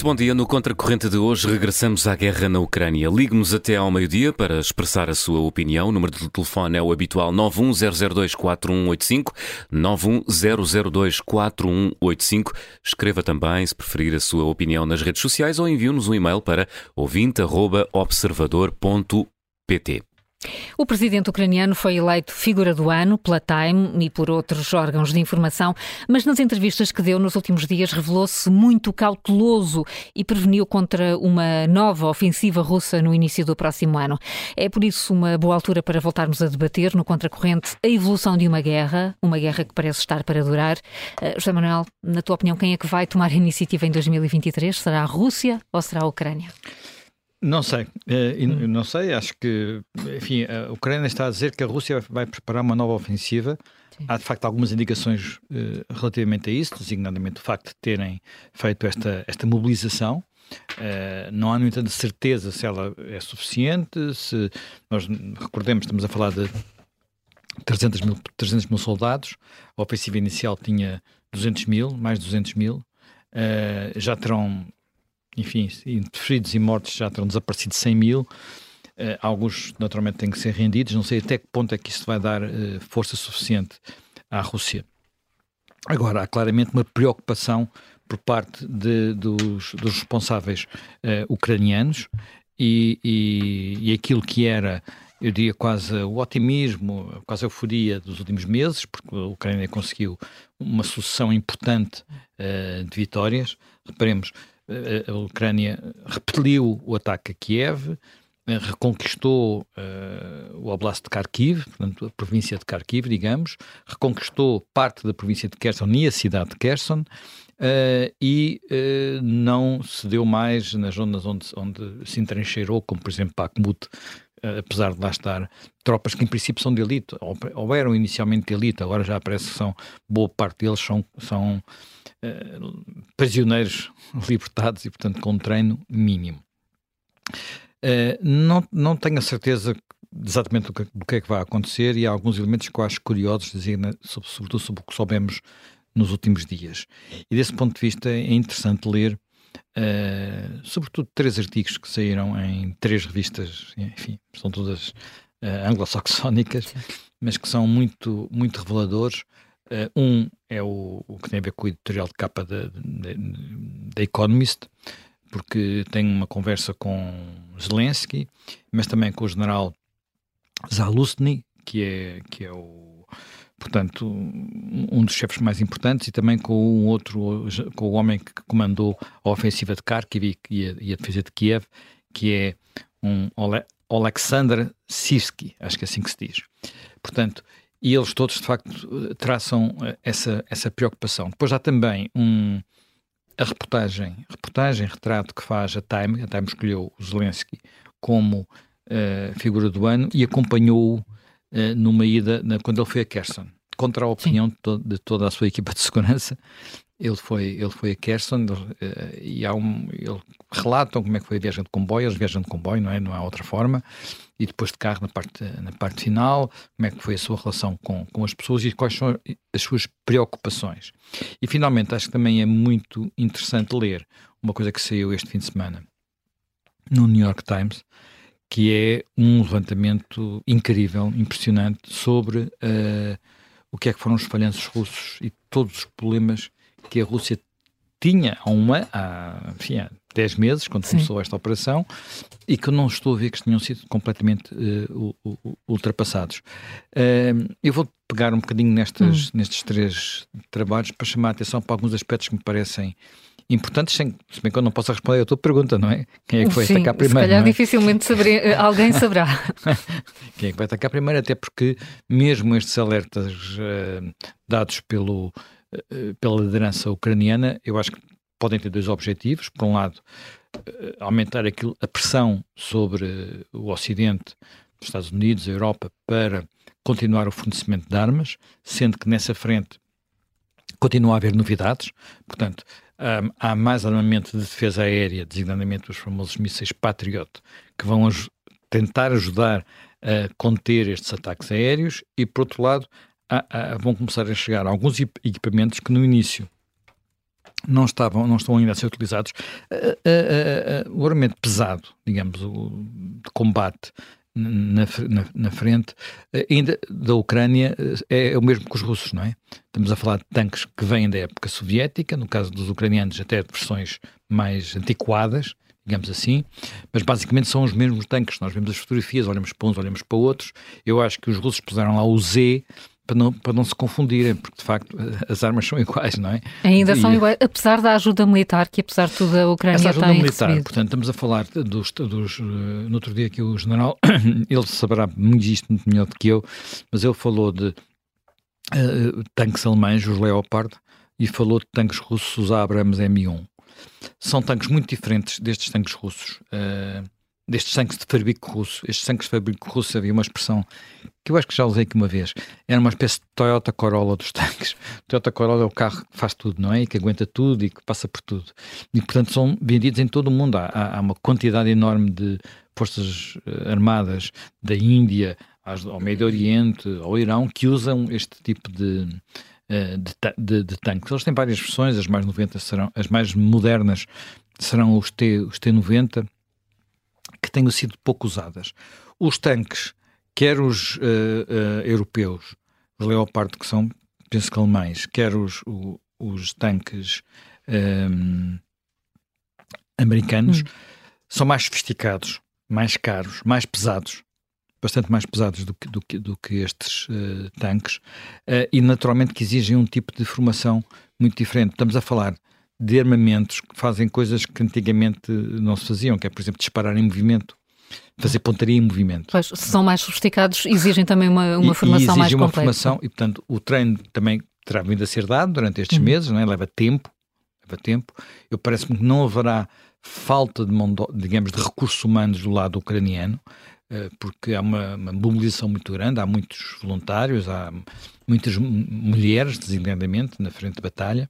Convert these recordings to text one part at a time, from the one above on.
Muito bom dia. No Contracorrente de hoje regressamos à guerra na Ucrânia. Ligue-nos até ao meio-dia para expressar a sua opinião. O número de telefone é o habitual 910024185, 910024185. Escreva também, se preferir, a sua opinião nas redes sociais ou envie-nos um e-mail para ouvinte.observador.pt. O presidente ucraniano foi eleito figura do ano pela Time e por outros órgãos de informação, mas nas entrevistas que deu nos últimos dias revelou-se muito cauteloso e preveniu contra uma nova ofensiva russa no início do próximo ano. É por isso uma boa altura para voltarmos a debater no contracorrente a evolução de uma guerra, uma guerra que parece estar para durar. Uh, José Manuel, na tua opinião, quem é que vai tomar a iniciativa em 2023? Será a Rússia ou será a Ucrânia? Não sei, uh, não sei, acho que, enfim, a Ucrânia está a dizer que a Rússia vai preparar uma nova ofensiva. Sim. Há de facto algumas indicações uh, relativamente a isso, designadamente o facto de terem feito esta, esta mobilização. Uh, não há, no entanto, certeza se ela é suficiente. Se nós recordemos, estamos a falar de 300 mil, 300 mil soldados, a ofensiva inicial tinha 200 mil, mais 200 mil. Uh, já terão enfim, feridos e mortos já terão desaparecido 100 mil. Uh, alguns, naturalmente, têm que ser rendidos. Não sei até que ponto é que isso vai dar uh, força suficiente à Rússia. Agora, há claramente uma preocupação por parte de, dos, dos, responsáveis uh, ucranianos e, e, e, aquilo que era, eu diria, quase o otimismo, quase a euforia dos últimos meses, porque a Ucrânia conseguiu uma sucessão importante de vitórias. Reparemos, a Ucrânia repeliu o ataque a Kiev, eh, reconquistou uh, o Oblast de Kharkiv, portanto, a província de Kharkiv, digamos, reconquistou parte da província de Kherson e a cidade de Kherson, uh, e uh, não se deu mais nas zonas onde, onde se entrancheirou, como por exemplo Bakhmut, apesar de lá estar tropas que em princípio são de elite, ou, ou, eram inicialmente de elite, agora já parece que são, boa parte deles são, são uh, prisioneiros libertados e, portanto, com treino mínimo. Uh, não, não tenho a certeza exatamente do que, do que, é que vai acontecer e há alguns elementos que eu acho curiosos, dizer, sobre, sobretudo sobre o que soubemos nos últimos dias. E desse ponto de vista é interessante ler, uh, sobretudo, três artigos que saíram em três revistas, enfim, são todas uh, anglo-saxónicas, mas que são muito, muito reveladores. Uh, um é o, o, que tem a ver com o editorial de capa da Economist, porque tem uma conversa com Zelensky, mas também com o general Zaluzny, que é, que é o, portanto, um dos chefes mais importantes, e também com um outro, com o homem que comandou a ofensiva de Kharkiv e a, e a defesa de Kiev, que é um Ole, Alexander Sivsky, acho que é assim que se diz. Portanto, e eles todos, de facto, traçam eh, essa, essa preocupação. Depois há também um, a reportagem, reportagem, retrato que faz a Time, a Time escolheu o Zelensky como uh, figura do ano e acompanhou-o uh, numa ida, na, quando ele foi a Kherson, contra a opinião de, to de, toda a sua equipa de segurança, ele foi, ele foi a Kherson uh, e há um, ele relatam como é que foi a viagem de comboio, eles viajam de comboio, não é? Não há outra forma. E depois de carro na parte, na parte final, como é que foi a sua relação com, com as pessoas e quais são as suas preocupações. E finalmente, acho que também é muito interessante ler uma coisa que saiu este fim de semana no New York Times, que é um levantamento incrível, impressionante, sobre uh, o que é que foram os falhanços russos e todos os problemas que a Rússia tinha há uma, há, enfim, há 10 meses, quando Sim. começou esta operação, e que não estou a ver que tenham sido completamente uh, ultrapassados. Uh, eu vou pegar um bocadinho nestas, hum. nestes três trabalhos para chamar a atenção para alguns aspectos que me parecem importantes, sem, se bem que eu não posso responder a tua pergunta, não é? Quem é que foi Sim, atacar primeiro? Se calhar é? dificilmente saber, eh, alguém saberá. Quem é que vai atacar primeiro? Até porque mesmo estes alertas uh, dados pelo eh, pela liderança ucraniana, eu acho que podem ter dois objetivos. Por um lado, eh, aumentar aquilo, a pressão sobre o Ocidente, os Estados Unidos, a Europa, para continuar o fornecimento de armas, sendo que nessa frente continua a haver novidades. Portanto, há mais armamento de defesa aérea, designadamente os famosos mísseis Patriot, que vão tentar ajudar a conter estes ataques aéreos, e por outro lado, vão começar a chegar alguns equipamentos que no início não, estavam, não estão ainda a ser utilizados. Uh, uh, uh, o armamento pesado, digamos, o, de combate na, na, na, frente, ainda da Ucrânia, é, é, o mesmo que os russos, não é? Estamos a falar de tanques que vêm da época soviética, no caso dos ucranianos, até de versões mais antiquadas, digamos assim, mas basicamente são os mesmos tanques. Nós vemos as fotografias, olhamos para uns, olhamos para outros. Eu acho que os russos puseram lá o Z para não, para não se confundirem, porque de facto as armas são iguais, não é? Ainda e, são iguais, apesar da ajuda militar que apesar de tudo a Ucrânia essa ajuda tem militar, recebido. portanto, estamos a falar dos, dos uh, no outro dia que o general, ele saberá muito isto muito melhor do que eu, mas ele falou de uh, tanques alemães, os Leopard, e falou de tanques russos, os Abrams M1. São tanques muito diferentes destes tanques russos. Uh, destes tanques de fabrico russo. Estes tanques de fabrico russo havia uma expressão que eu acho que já usei aqui uma vez. Era uma espécie de Toyota Corolla dos tanques. Toyota Corolla é o carro que faz tudo, não é? E que aguenta tudo e que passa por tudo. E, portanto, são vendidos em todo o mundo. Há, há uma quantidade enorme de forças eh, armadas da Índia ao Médio Oriente, ao Irão, que usam este tipo de, eh, de, de, de tanques. Eles têm várias versões, as mais 90 serão, as mais modernas serão os, T, os T90, que tenham sido pouco usadas. Os tanques, quer os uh, uh, europeus, os Leopard, que são, penso que alemães, quer os, o, os tanques um, americanos, hum. são mais sofisticados, mais caros, mais pesados, bastante mais pesados do que, do que, do que estes uh, tanques, e naturalmente que exigem um tipo de formação muito diferente. Estamos a falar de armamentos que fazem coisas que antigamente não se faziam, que é, por exemplo, disparar em movimento, fazer pontaria em movimento. Pois, se são mais sofisticados, exigem também uma, uma e, formação e mais uma formação, e portanto o treino também terá vindo a ser dado durante estes uhum. meses, não é? leva tempo, leva tempo. Eu parece-me que não haverá falta de, mão, digamos, de recursos humanos do lado ucraniano, eh, porque há uma, uma, mobilização muito grande, há muitos voluntários, há muitas mulheres, designadamente, na frente de batalha,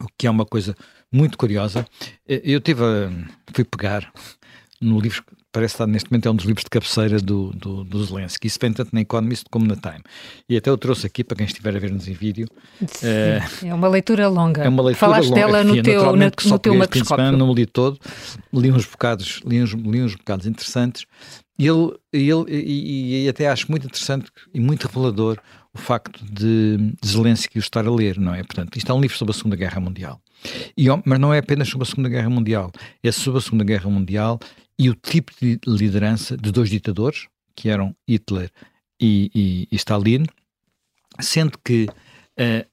o que é uma coisa muito curiosa. Eh, eu tive a, fui pegar no livro que parece estar neste momento é um dos livros de cabeceira do, do, do Zelensky. Isso vem tanto na Economist como na Time. E até eu trouxe aqui para quem estiver a ver-nos em vídeo. É, é uma leitura longa. É uma leitura Falaste longa. dela no teu, no, no teu macroscópio. Não li todo. Li uns bocados, li uns, li uns bocados interessantes. E, ele, ele, e, e até acho muito interessante e muito revelador o facto de Zelensky o estar a ler, não é? Portanto, isto é um livro sobre a Segunda Guerra Mundial. E, mas não é apenas sobre a Segunda Guerra Mundial, é sobre a Segunda Guerra Mundial e o tipo de liderança de dois ditadores, que eram Hitler e, e, e Stalin, sendo que uh,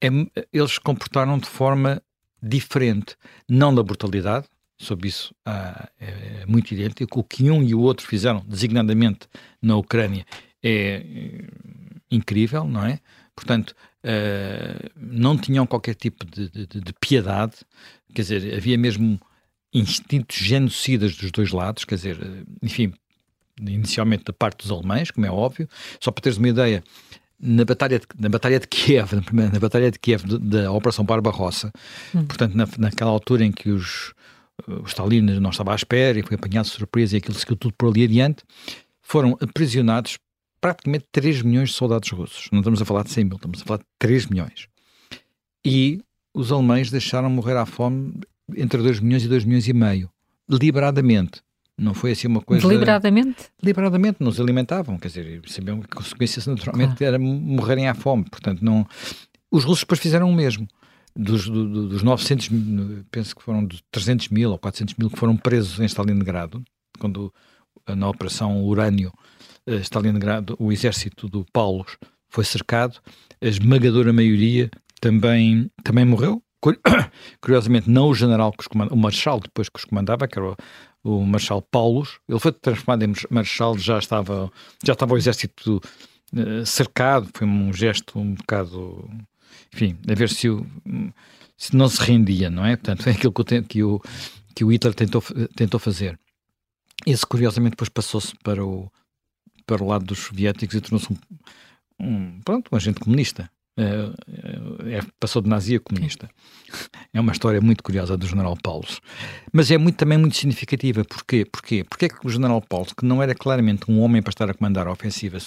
é, eles comportaram de forma diferente, não da brutalidade, sobre isso uh, é, é muito idêntico, o que um e o outro fizeram, designadamente na Ucrânia, é incrível, não é? Portanto, uh, não tinham qualquer tipo de, de, de, piedade, quer dizer, havia mesmo instintos genocidas dos dois lados, quer dizer, eh, enfim, inicialmente da parte dos alemães, como é óbvio, só para teres uma ideia, na Batalha de, na batalha de Kiev, na, na Batalha de Kiev da Operação Barbarossa, hum. portanto, na, naquela altura em que os, o Stalin não estava à espera e foi apanhado de surpresa e aquilo seguiu tudo por ali adiante, foram aprisionados praticamente 3 milhões de soldados russos. Não estamos a falar de 100 mil, estamos a falar de 3 milhões. E os alemães deixaram morrer à fome entre 2 milhões e 2 milhões e meio, deliberadamente. Não foi assim uma coisa. Deliberadamente? Deliberadamente, não se alimentavam, quer dizer, sabiam que a consequência naturalmente claro. era morrerem à fome. Portanto, não. Os russos depois fizeram o mesmo. Dos, do, dos 900, penso que foram de 300 mil ou 400 mil que foram presos em Stalingrado, quando na Operação Urânio Stalingrado, o exército do Paulos foi cercado, a esmagadora maioria também, também morreu. Curiosamente, não o general que os comandava, o marshal depois que os comandava, que era o, o marshal Paulos, ele foi transformado em marshal, já estava, já estava o exército uh, cercado, foi um gesto um bocado, enfim, a ver se, o, se não se rendia, não é? Portanto, foi aquilo que o, que o, que o Hitler tentou, tentou fazer. Esse, curiosamente, depois passou-se para o, para o lado dos soviéticos e tornou-se um, um, pronto, um agente comunista. É, é, passou de nazi a comunista. É uma história muito curiosa do general Paulo. Mas é muito, também muito significativa. Porquê? Porquê? Porque é que o general Paulo, que não era claramente um homem para estar a comandar a ofensiva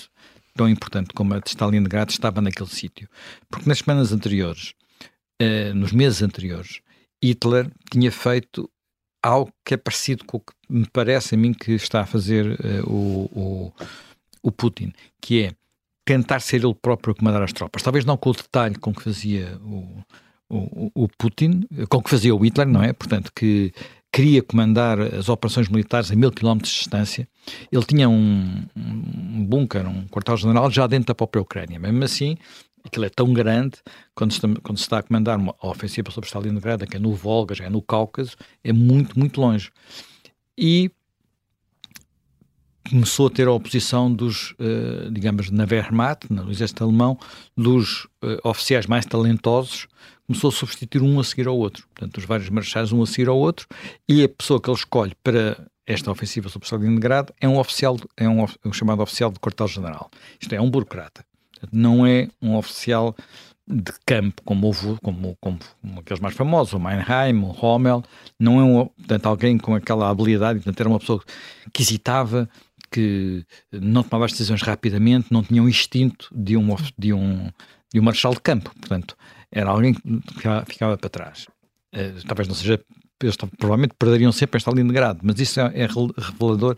tão importante como a de Stalingrado, estava naquele sítio? Porque nas semanas anteriores uh, nos meses anteriores, Hitler tinha feito algo que é parecido com o que me parece a mim que está a fazer uh, o, o, o, Putin, que é tentar ser ele próprio a comandar as tropas. Talvez não com o detalhe com que fazia o, o, o Putin, com que fazia o Hitler, não é? Portanto, que queria comandar as operações militares a mil quilómetros de distância. Ele tinha um, um bunker, um quartel-general já dentro da própria Ucrânia. Mesmo assim, aquilo é tão grande, quando se, está, quando se está a comandar uma ofensiva sobre Stalingrado, que é no Volga, já é no Cáucaso, é muito, muito longe. E começou a ter a oposição dos, uh, digamos, na Wehrmacht, no exército alemão, dos uh, oficiais mais talentosos, começou a substituir um a seguir ao outro. Portanto, os vários marechais um a seguir ao outro, e a pessoa que ele escolhe para esta ofensiva sobre Stalingrado é um oficial, é um, um chamado oficial de quartel-general. Isto é, um burocrata. Não é um oficial de campo, como houve, como, como, como, aqueles mais famosos, o Meinheim, o Rommel, não é um, portanto, alguém com aquela habilidade, portanto, era uma pessoa que hesitava, que não tomava as decisões rapidamente, não tinha um instinto de um, de um, de um marechal de campo, portanto, era alguém que ficava, para trás. Uh, talvez não seja, eles provavelmente perderiam sempre esta linha de grado, mas isso é, é revelador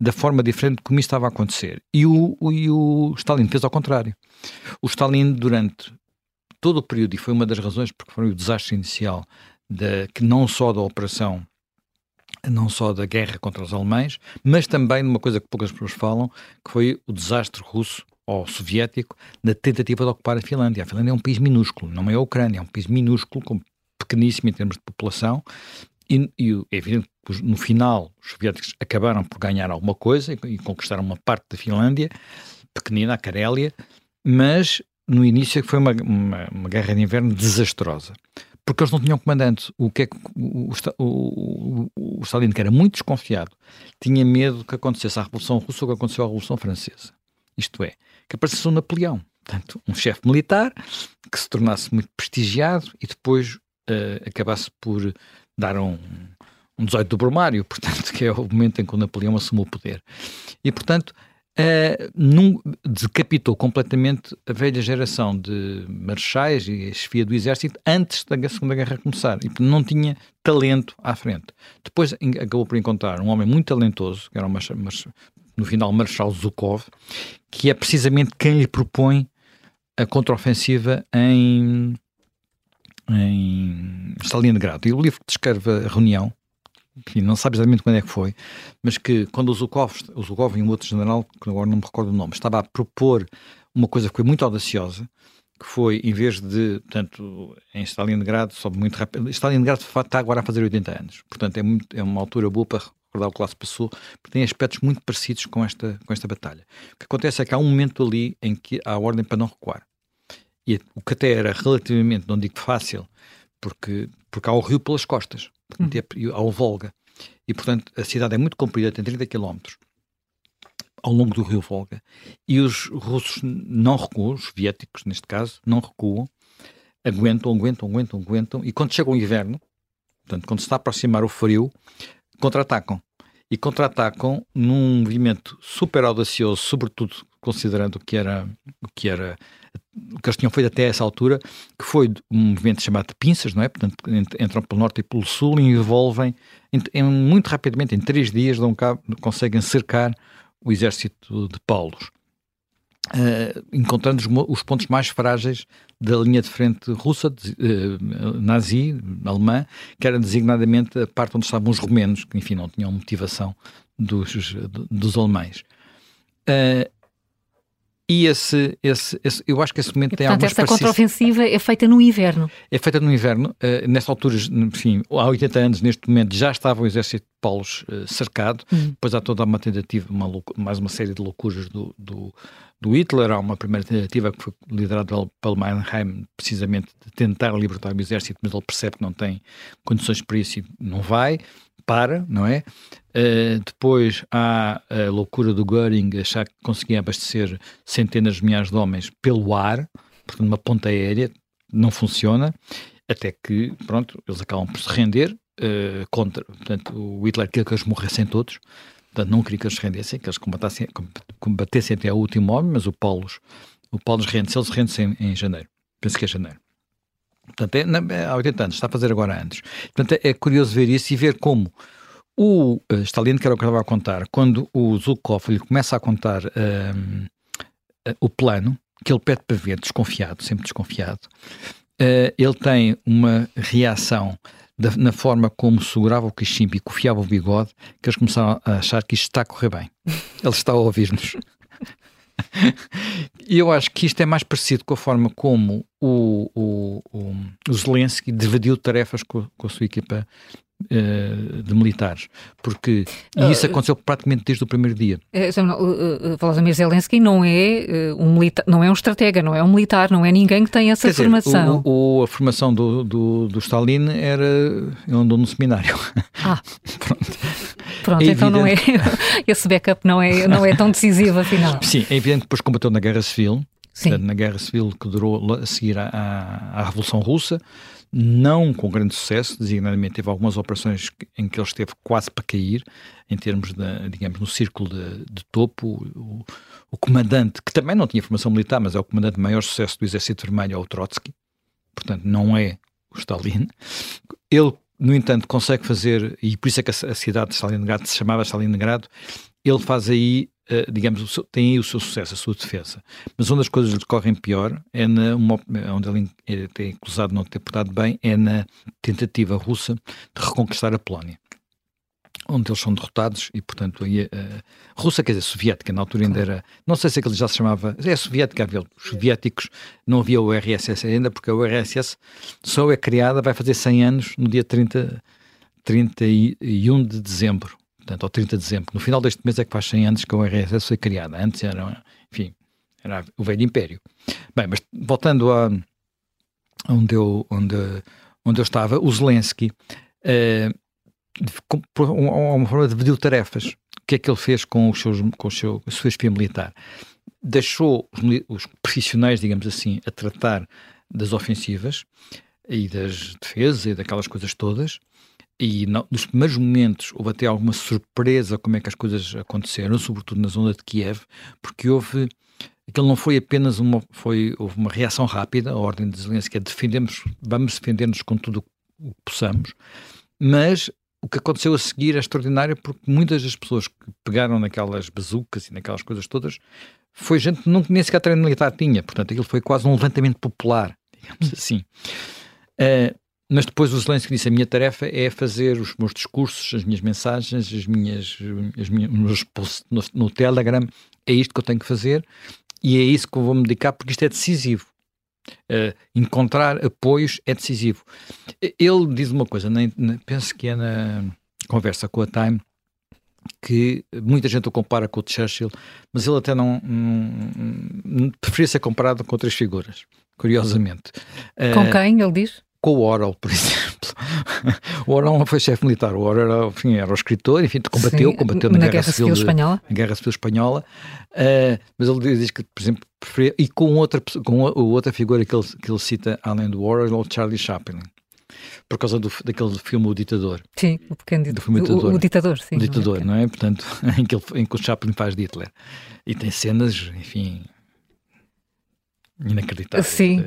da forma diferente como isso estava a acontecer. E o, o, e o Stalin fez ao contrário. O Stalin, durante todo o período, e foi uma das razões porque foi o desastre inicial, da, que não só da operação, não só da guerra contra os alemães, mas também de uma coisa que poucas pessoas falam, que foi o desastre russo ou soviético na tentativa de ocupar a Finlândia. A Finlândia é um país minúsculo, não é a Ucrânia, é um país minúsculo, pequeníssimo em termos de população, e, e é evidente que no final os soviéticos acabaram por ganhar alguma coisa e, e conquistaram uma parte da Finlândia, pequenina, a Carélia, mas no início foi uma, uma, uma, guerra de inverno desastrosa. Porque eles não tinham comandante. O que é que o, o, o, o Stalin, que era muito desconfiado, tinha medo que acontecesse a Revolução Russa ou que aconteceu à Revolução Francesa. Isto é, que aparecesse um Napoleão. Portanto, um chefe militar que se tornasse muito prestigiado e depois uh, acabasse por dar um, um 18 do Brumário, portanto, que é o momento em que o Napoleão assumiu o poder. E, portanto, uh, num, decapitou completamente a velha geração de marechais e a chefia do exército antes da Segunda Guerra começar. E não tinha talento à frente. Depois acabou por encontrar um homem muito talentoso, que era no final Marechal Zukov, que é precisamente quem lhe propõe a contraofensiva em em Stalingrado. E o livro que descreve a reunião, enfim, não sabe exatamente quando é que foi, mas que quando o Zukov, o Zukov e um outro general, que agora não me recordo o nome, estava a propor uma coisa que foi muito audaciosa, que foi, em vez de, portanto, em Stalingrado, sobe muito rápido, Stalingrado está agora a fazer 80 anos, portanto é, muito, é uma altura boa para recordar o que lá se passou, porque tem aspectos muito parecidos com esta, com esta batalha. O que acontece é que há um momento ali em que há ordem para não recuar. E o que até era relativamente, não digo fácil, porque, porque há o rio pelas costas, uhum. há o Volga. E, portanto, a cidade é muito comprida, tem 30 km ao longo do rio Volga. E os russos não recuam, os soviéticos, neste caso, não recuam, aguentam, aguentam, aguentam, aguentam. E quando chega o inverno, portanto, quando se está a aproximar o frio, contra-atacam. E contra-atacam num movimento super audacioso, sobretudo considerando o que era, o que era o que eles tinham feito até essa altura, que foi um movimento chamado de pinças, não é? Portanto, entram pelo norte e pelo sul e envolvem, em, em, muito rapidamente, em três dias, dão cabo, conseguem cercar o exército de Paulos, uh, encontrando os, os, pontos mais frágeis da linha de frente russa, de, uh, nazi, alemã, que era designadamente a parte onde estavam os romenos, que enfim não tinham motivação dos, dos alemães. Uh, e esse, esse, esse, eu acho que esse momento e, tem portanto, essa contraofensiva é feita no inverno. É feita no inverno. Uh, nessa altura, enfim, há 80 anos, neste momento, já estava o exército de Paulos uh, cercado. Uhum. Depois há toda uma tentativa, uma mais uma série de loucuras do, do, do, Hitler. Há uma primeira tentativa que foi liderada pelo Mannheim, precisamente de tentar libertar o exército, mas ele percebe que não tem condições para isso e não vai para, não é? Uh, depois há a loucura do Göring achar que conseguia abastecer centenas de milhares de homens pelo ar, portanto, uma ponta aérea, não funciona, até que, pronto, eles acabam por se render uh, contra, portanto, o Hitler queria que eles morressem todos, portanto, não queria que eles se rendessem, que eles combatessem, combatessem até o último homem, mas o Paulo, o Paulo rende-se, ele se rende-se em, em janeiro, penso que é janeiro. Portanto, é, é, há 80 anos, está a fazer agora anos. Portanto, é, é curioso ver isso e ver como o uh, Stalin, que era o que eu estava a contar, quando o Zhukov lhe começa a contar uh, uh, o plano, que ele pede para ver, desconfiado, sempre desconfiado, uh, ele tem uma reação da, na forma como segurava o cachimbo e cofiava o bigode, que eles começaram a achar que isto está a correr bem. Ele está a ouvir-nos. E eu acho que isto é mais parecido com a forma como o, o, o, o Zelensky dividiu tarefas com, com a sua equipa uh, de militares, porque e isso ah, aconteceu praticamente desde o primeiro dia. Uh, Vladimir Zelensky não é um militar, não é um estratega, não é um militar, não é ninguém que tem essa Quer formação. Dizer, o, o, a formação do, do, do Stalin era ele andou no seminário. Ah, pronto. É então não é esse backup não é não é tão decisivo afinal. Sim, é evidente que depois combateu na Guerra Civil. Sim. na Guerra Civil que durou a seguir à, à Revolução Russa, não com grande sucesso, designadamente teve algumas operações em que ele esteve quase para cair, em termos de, digamos, no círculo de, de topo, o, o, comandante, que também não tinha formação militar, mas é o comandante de maior sucesso do Exército Vermelho, é o Trotsky, portanto não é o Stalin. Ele, no entanto, consegue fazer, e por isso é que a, cidade de Stalingrado se chamava Stalingrado, ele faz aí uh, digamos, tem aí o seu sucesso, a sua defesa. Mas onde as coisas lhe correm pior é na, onde ele é, acusado de não ter portado bem, é na tentativa russa de reconquistar a Polónia. Onde eles são derrotados e, portanto, aí, uh, russa, quer dizer, soviética, na altura ainda era. Não sei se aquele já se chamava. É soviética, havia os soviéticos, não havia o RSS ainda, porque a URSS só é criada, vai fazer 100 anos no dia 30, 31 de dezembro portanto, ao 30 de dezembro. No final deste mês é que faz 100 anos que a URSS foi criada. Antes era, enfim, era o velho império. Bem, mas voltando a onde eu, onde, onde eu estava, o Zelensky, uh, uma forma de dividir tarefas. O que é que ele fez com, os seus, com o seu, a sua espia militar? Deixou os, os profissionais, digamos assim, a tratar das ofensivas e das defesas e daquelas coisas todas, e no, nos primeiros momentos houve até alguma surpresa como é que as coisas aconteceram, sobretudo na zona de Kiev, porque houve aquilo não foi apenas uma foi houve uma reação rápida, a ordem de Zelensky é defendemos, vamos defender-nos com tudo o que possamos, mas o que aconteceu a seguir é extraordinário porque muitas das pessoas que pegaram naquelas bazucas e naquelas coisas todas foi gente que nem sequer treino militar tinha, portanto aquilo foi quase um levantamento popular, digamos assim. Uh, mas depois o Zelensky disse: a minha tarefa é fazer os meus discursos, as minhas mensagens, as minhas, as minhas, os meus posts no, no Telegram. É isto que eu tenho que fazer e é isso que eu vou me dedicar porque isto é decisivo. Uh, encontrar apoios é decisivo. Ele diz uma coisa, nem, nem, penso que é na conversa com a Time, que muita gente o compara com o Churchill, mas ele até não, não, preferia ser comparado com outras figuras, curiosamente. Com uh, quem ele diz? Com o Orwell, por exemplo. o Orwell não foi chefe militar, o Orwell era, enfim, era o escritor, enfim, combateu, Sim, combateu na, na Guerra, Guerra, Civil, Espanhola. Na Guerra Civil Espanhola, uh, mas ele diz que, por exemplo, preferia, e com outra, com outra figura que ele, que ele cita, além do Orwell, o Charlie Chaplin. Por causa do, daquele filme O Ditador. Sim, o pequeno do filme ditador. O, o Ditador, sim. O Ditador, não é? Não é? Portanto, em que, ele, em que o Chaplin faz de Hitler. E tem cenas, enfim, inacreditável. Sim,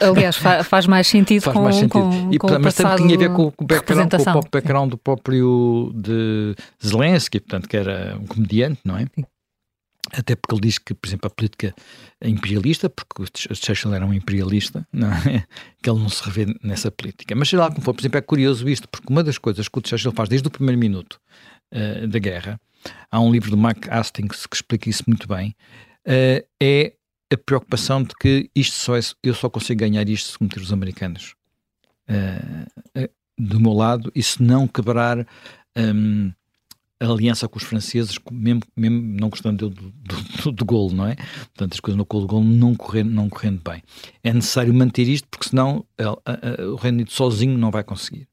aliás, faz mais sentido faz com, mais sentido. Com, e, com mas também tinha a ver com, com, o background, com o próprio background do próprio de Zelensky, portanto, que era um comediante, não é? Sim. Até porque ele diz que, por exemplo, a política é imperialista, porque o Churchill era um imperialista, não é? que ele não se revê nessa política. Mas sei lá como for, por exemplo, é curioso isto, porque uma das coisas que o Churchill faz desde o primeiro minuto uh, da guerra, há um livro do Mark Hastings que explica isso muito bem, uh, é a preocupação de que isto só é, eu só consigo ganhar isto se cometer os americanos uh, do meu lado e se não quebrar um, a aliança com os franceses, mesmo, mesmo não gostando do, do, do, golo, não é? Portanto, as coisas no golo, golo não correndo, não correndo bem. É necessário manter isto porque senão a, a, a, o Reino Unido sozinho não vai conseguir.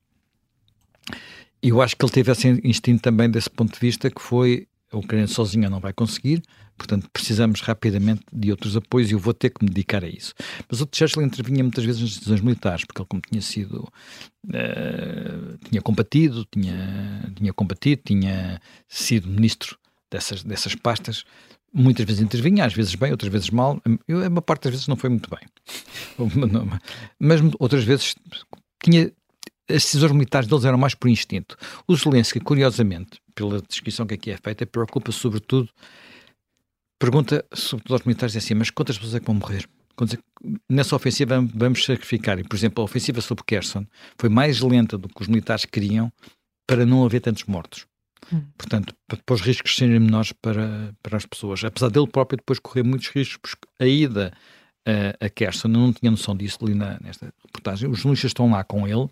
Eu acho que ele teve esse instinto também desse ponto de vista que foi a Ucrânia sozinha não vai conseguir, Portanto, precisamos rapidamente de outros apoios e eu vou ter que me dedicar a isso. Mas o Churchill intervinha muitas vezes nas decisões militares, porque ele, como tinha sido. Uh, tinha combatido, tinha, tinha combatido, tinha sido ministro dessas, dessas pastas, muitas vezes intervinha, às vezes bem, outras vezes mal. Eu, uma parte das vezes não foi muito bem. Mas outras vezes tinha. As decisões militares deles eram mais por instinto. O Zelensky, curiosamente, pela descrição que aqui é feita, preocupa-se sobretudo. Pergunta sobre os militares assim, mas quantas pessoas é que vão morrer? Nessa ofensiva vamos sacrificar. E, por exemplo, a ofensiva sobre Kherson foi mais lenta do que os militares queriam para não haver tantos mortos. Hum. Portanto, para os riscos serem menores para, para as pessoas. Apesar dele próprio depois correr muitos riscos, porque a ida a, a Kerson, não tinha noção disso ali na, nesta reportagem, os jornalistas estão lá com ele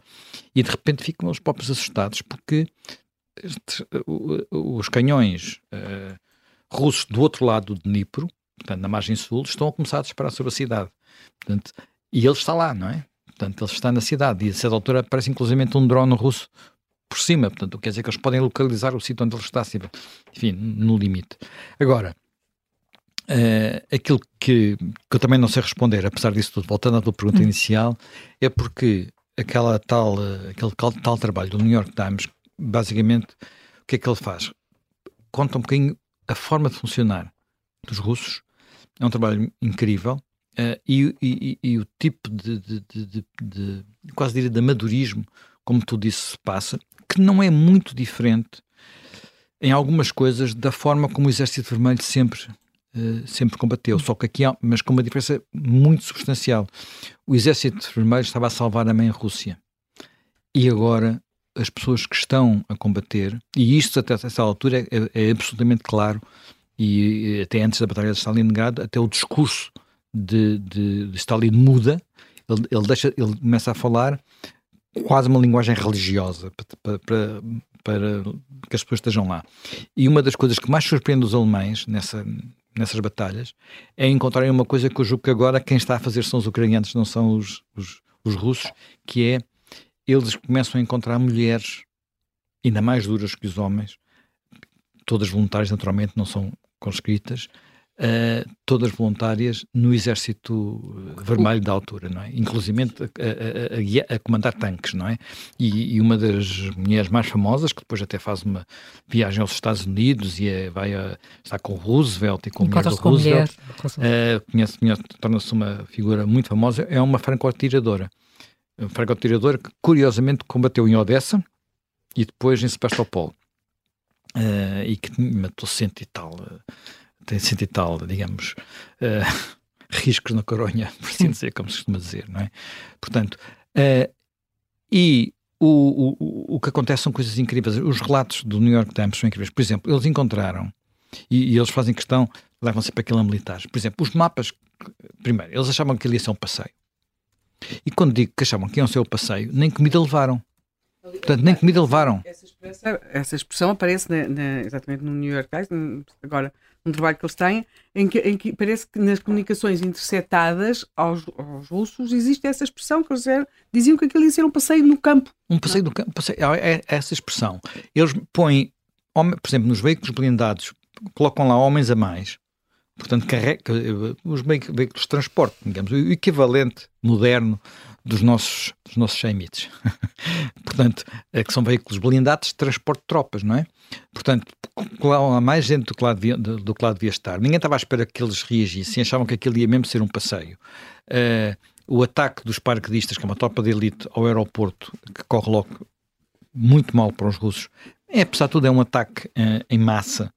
e de repente ficam eles próprios assustados porque este, os canhões uh, russos do outro lado do Dnipro, portanto, na margem sul, estão a começar a disparar sobre a cidade. Portanto, e ele está lá, não é? Portanto, ele está na cidade e a certa altura aparece inclusive um drone russo por cima, portanto, quer dizer que eles podem localizar o sítio onde ele está, enfim, no limite. Agora, uh, aquilo que, que, eu também não sei responder, apesar disso tudo, voltando à tua pergunta hum. inicial, é porque aquela tal, aquele tal trabalho do New York Times, basicamente, o que é que ele faz? Conta um bocadinho a forma de funcionar dos russos, é um trabalho incrível, uh, e, e, e, o tipo de, de, de, de, quase diria, de amadorismo, como tu disse, se passa, que não é muito diferente em algumas coisas da forma como o Exército Vermelho sempre, uh, sempre combateu, só que aqui há, mas com uma diferença muito substancial. O Exército Vermelho estava a salvar a mãe Rússia e agora as pessoas que estão a combater, e isto até essa altura é, é, absolutamente claro, e até antes da Batalha de Stalingrado, até o discurso de, de, de Stalin muda, ele, ele, deixa, ele começa a falar quase uma linguagem religiosa para, para, para, que as pessoas estejam lá. E uma das coisas que mais surpreende os alemães nessa, nessas batalhas é encontrarem uma coisa que eu julgo que agora quem está a fazer são os ucranianos, não são os, os, os russos, que é eles começam a encontrar mulheres ainda mais duras que os homens, todas voluntárias naturalmente, não são conscritas, uh, todas voluntárias no exército eh, vermelho da altura, não é? Inclusive a, a, a, a, comandar tanques, não é? E, e, uma das mulheres mais famosas, que depois até faz uma viagem aos Estados Unidos e é, vai a, está com Roosevelt e com a mulher do Roosevelt, uh, conhece, conhece torna-se uma figura muito famosa, é uma franco-atiradora. Uma franco-atiradora que curiosamente combateu em Odessa e depois em Sebastopol. Uh, e que matou cento e tal tem cento e tal, digamos, uh, riscos na coronha, por assim dizer, como se costuma dizer, não é? Portanto, uh, e o, o, o que acontece são coisas incríveis. Os relatos do New York Times são incríveis. Por exemplo, eles encontraram, e, e eles fazem questão, levam-se para aquilo a militares. Por exemplo, os mapas, primeiro, eles achavam que ali ia ser um passeio. E quando digo que achavam que iam ser o passeio, nem comida levaram. Portanto, nem comida levaram. Essa expressão, essa expressão aparece na, na, exatamente no New York Times, agora um trabalho que eles têm, em que, em que parece que nas comunicações interceptadas aos, aos russos existe essa expressão que eles diziam que aquilo ia ser um passeio no campo. Um passeio no campo, passeio, é, é essa expressão. Eles põem, por exemplo, nos veículos blindados, colocam lá homens a mais, portanto, carrega, os veículos de transporte, digamos, o equivalente moderno dos nossos, dos nossos Sheimites. Portanto, é que são veículos blindados de transporte de tropas, não é? Portanto, há mais gente do que, lá devia, do, que lá devia estar. Ninguém estava à espera que eles reagissem, achavam que aquilo ia mesmo ser um passeio. Uh, o ataque dos paraquedistas, que é uma tropa de elite, ao aeroporto, que corre logo muito mal para os russos, é, apesar de tudo, é um ataque uh, em massa.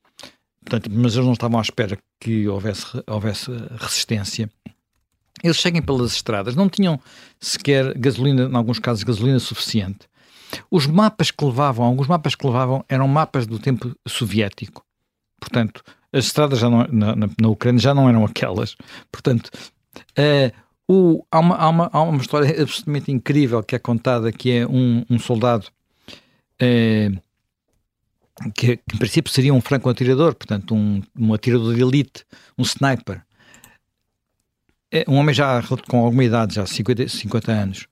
Portanto, mas eles não estavam à espera que houvesse, houvesse resistência. Eles seguem pelas estradas, não tinham sequer gasolina, em alguns casos, gasolina suficiente. Os mapas que levavam, alguns mapas que levavam eram mapas do tempo soviético. Portanto, as estradas não, na, na, na Ucrânia já não eram aquelas. Portanto, uh, o, há, uma, há, uma, há uma história absolutamente incrível que é contada, que é um, um soldado uh, que, que, em princípio seria um franco-atirador, portanto um, um atirador de elite, um sniper, é um homem já com alguma idade, já 50, 50 anos,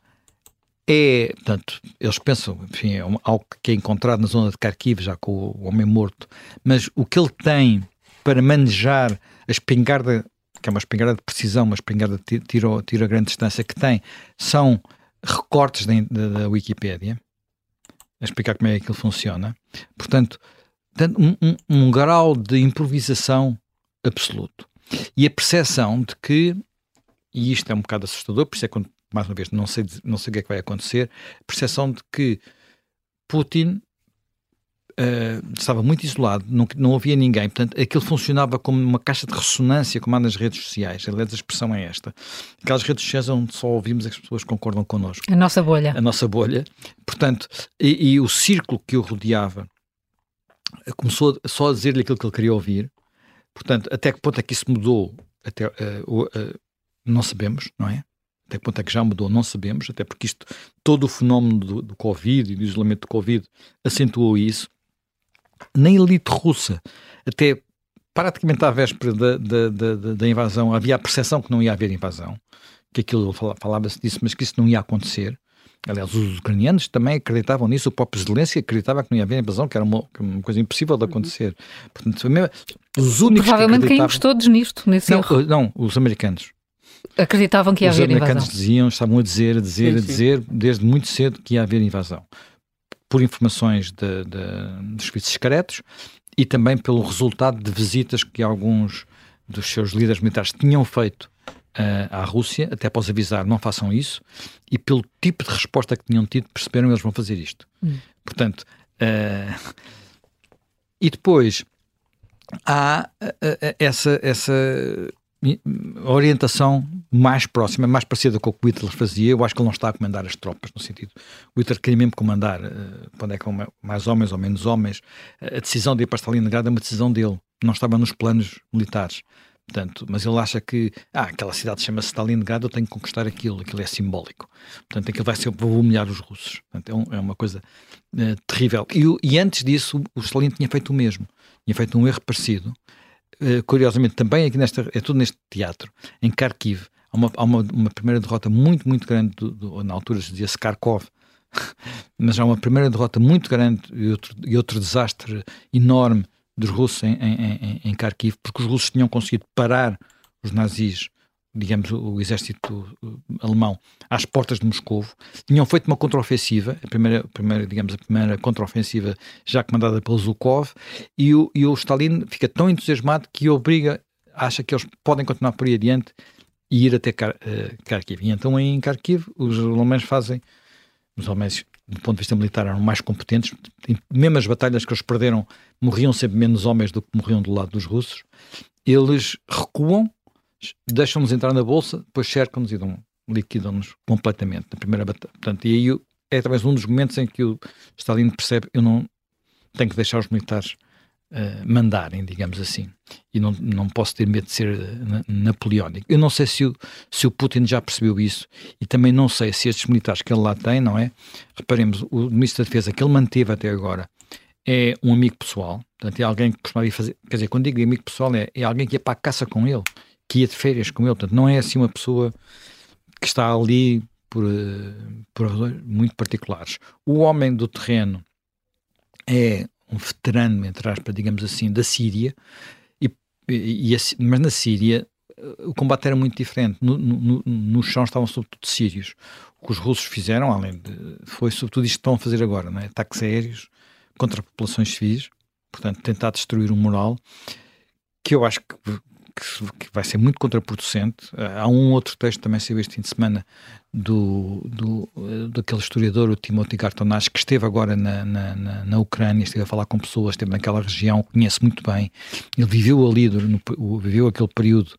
é, portanto, eles pensam, enfim, é algo que é encontrado na zona de Kharkiv, já com o homem morto, mas o que ele tem para manejar a espingarda, que é uma espingarda de precisão, uma espingarda de tiro, tiro a grande distância que tem, são recortes da, da, da Wikipédia, a explicar como é que aquilo funciona. Portanto, um, um, um grau de improvisação absoluto. E a percepção de que, e isto é um bocado assustador, por isso é que, mais uma vez, não sei, não sei o que é que vai acontecer, a percepção de que Putin uh, estava muito isolado, não, não havia ninguém, portanto, aquilo funcionava como uma caixa de ressonância, como há nas redes sociais. Aliás, a expressão é esta. Aquelas redes sociais onde só ouvimos as pessoas que concordam connosco. A nossa bolha. A nossa bolha. Portanto, e, e o círculo que o rodeava começou só a dizer-lhe aquilo que ele queria ouvir. Portanto, até que ponto é que isso mudou? Até, uh, uh, não sabemos, não é? Até que ponto é que já mudou? Não sabemos, até porque isto, todo o fenómeno do, do Covid e do isolamento do Covid acentuou isso na elite russa, até praticamente à véspera da, da, da, da, invasão, havia a percepção que não ia haver invasão, que aquilo falava-se disso, mas que isso não ia acontecer. Aliás, os ucranianos também acreditavam nisso, o próprio Zelensky acreditava que não ia haver invasão, que era uma, uma coisa impossível de acontecer. Portanto, mesmo, os únicos Provavelmente que caímos todos nisto, nesse não, erro. Não, os americanos. Acreditavam que ia os haver invasão. Os americanos diziam, estavam a dizer, a dizer, sim, a dizer, desde muito cedo que ia haver invasão por informações de, de, dos serviços secretos e também pelo resultado de visitas que alguns dos seus líderes militares tinham feito uh, à Rússia, até após avisar, não façam isso, e pelo tipo de resposta que tinham tido, perceberam que eles vão fazer isto. Hum. Portanto, uh, e depois há uh, essa, essa orientação mais próxima, mais parecida com o que Hitler fazia. Eu acho que ele não está a comandar as tropas, no sentido. O Hitler queria mesmo comandar, uh, quando é com mais homens ou menos homens. A decisão de ir para Stalingrado é uma decisão dele, não estava nos planos militares. Portanto, mas ele acha que ah, aquela cidade chama-se Stalingrado, eu tenho que conquistar aquilo, aquilo é simbólico. Portanto, aquilo vai ser, humilhar os russos. Portanto, é, um, é uma coisa uh, terrível. E, e, antes disso, o Stalin tinha feito o mesmo. Tinha feito um erro parecido, eh, curiosamente, também aqui nesta, é tudo neste teatro, em Kharkiv, há uma, há uma, uma primeira derrota muito, muito grande, do, do, na altura se dizia-se Kharkov, mas há uma primeira derrota muito grande e outro, e outro desastre enorme dos russos em, em, em, em Kharkiv, porque os russos tinham conseguido parar os nazis digamos, o exército alemão às portas de Moscou, tinham feito uma contraofensiva, a primeira, a primeira, digamos, a primeira contraofensiva já comandada pelo Zhukov, e o, e o Stalin fica tão entusiasmado que obriga, acha que eles podem continuar por aí adiante e ir até uh, Kharkiv. E então em Kharkiv os alemães fazem, os alemães do ponto de vista militar eram mais competentes, mesmo as batalhas que eles perderam morriam sempre menos homens do que morriam do lado dos russos, eles recuam deixam-nos entrar na bolsa, depois cercam-nos e liquidam-nos completamente na primeira batalha. Portanto, e aí é talvez um dos momentos em que o Stalin percebe eu não tenho que deixar os militares uh, mandarem, digamos assim, e não, não posso ter medo de ser uh, napoleónico. Eu não sei se o, se o Putin já percebeu isso e também não sei se estes militares que ele lá tem, não é? Reparemos, o Ministro da Defesa que ele manteve até agora é um amigo pessoal, portanto é alguém que costumava ir fazer, quer dizer, quando digo amigo pessoal é, é alguém que ia para a caça com ele, que ia de férias com ele. Portanto, não é assim uma pessoa que está ali por, eh, por razões muito particulares. O homem do terreno é um veterano, entre aspas, digamos assim, da Síria, e, e, e mas na Síria eh, o combate era muito diferente. No, no, no chão estavam sobretudo sírios. O que os russos fizeram, além de. foi sobretudo isto que estão a fazer agora, não é? ataques aéreos contra populações civis, portanto, tentar destruir o moral, que eu acho que que, vai ser muito contraproducente. Há um outro texto também saiu este fim de semana do, do, daquele historiador, o Timothy Gartonash, que esteve agora na, na, na, na, Ucrânia, esteve a falar com pessoas, esteve naquela região, conhece muito bem. Ele viveu ali, no, viveu aquele período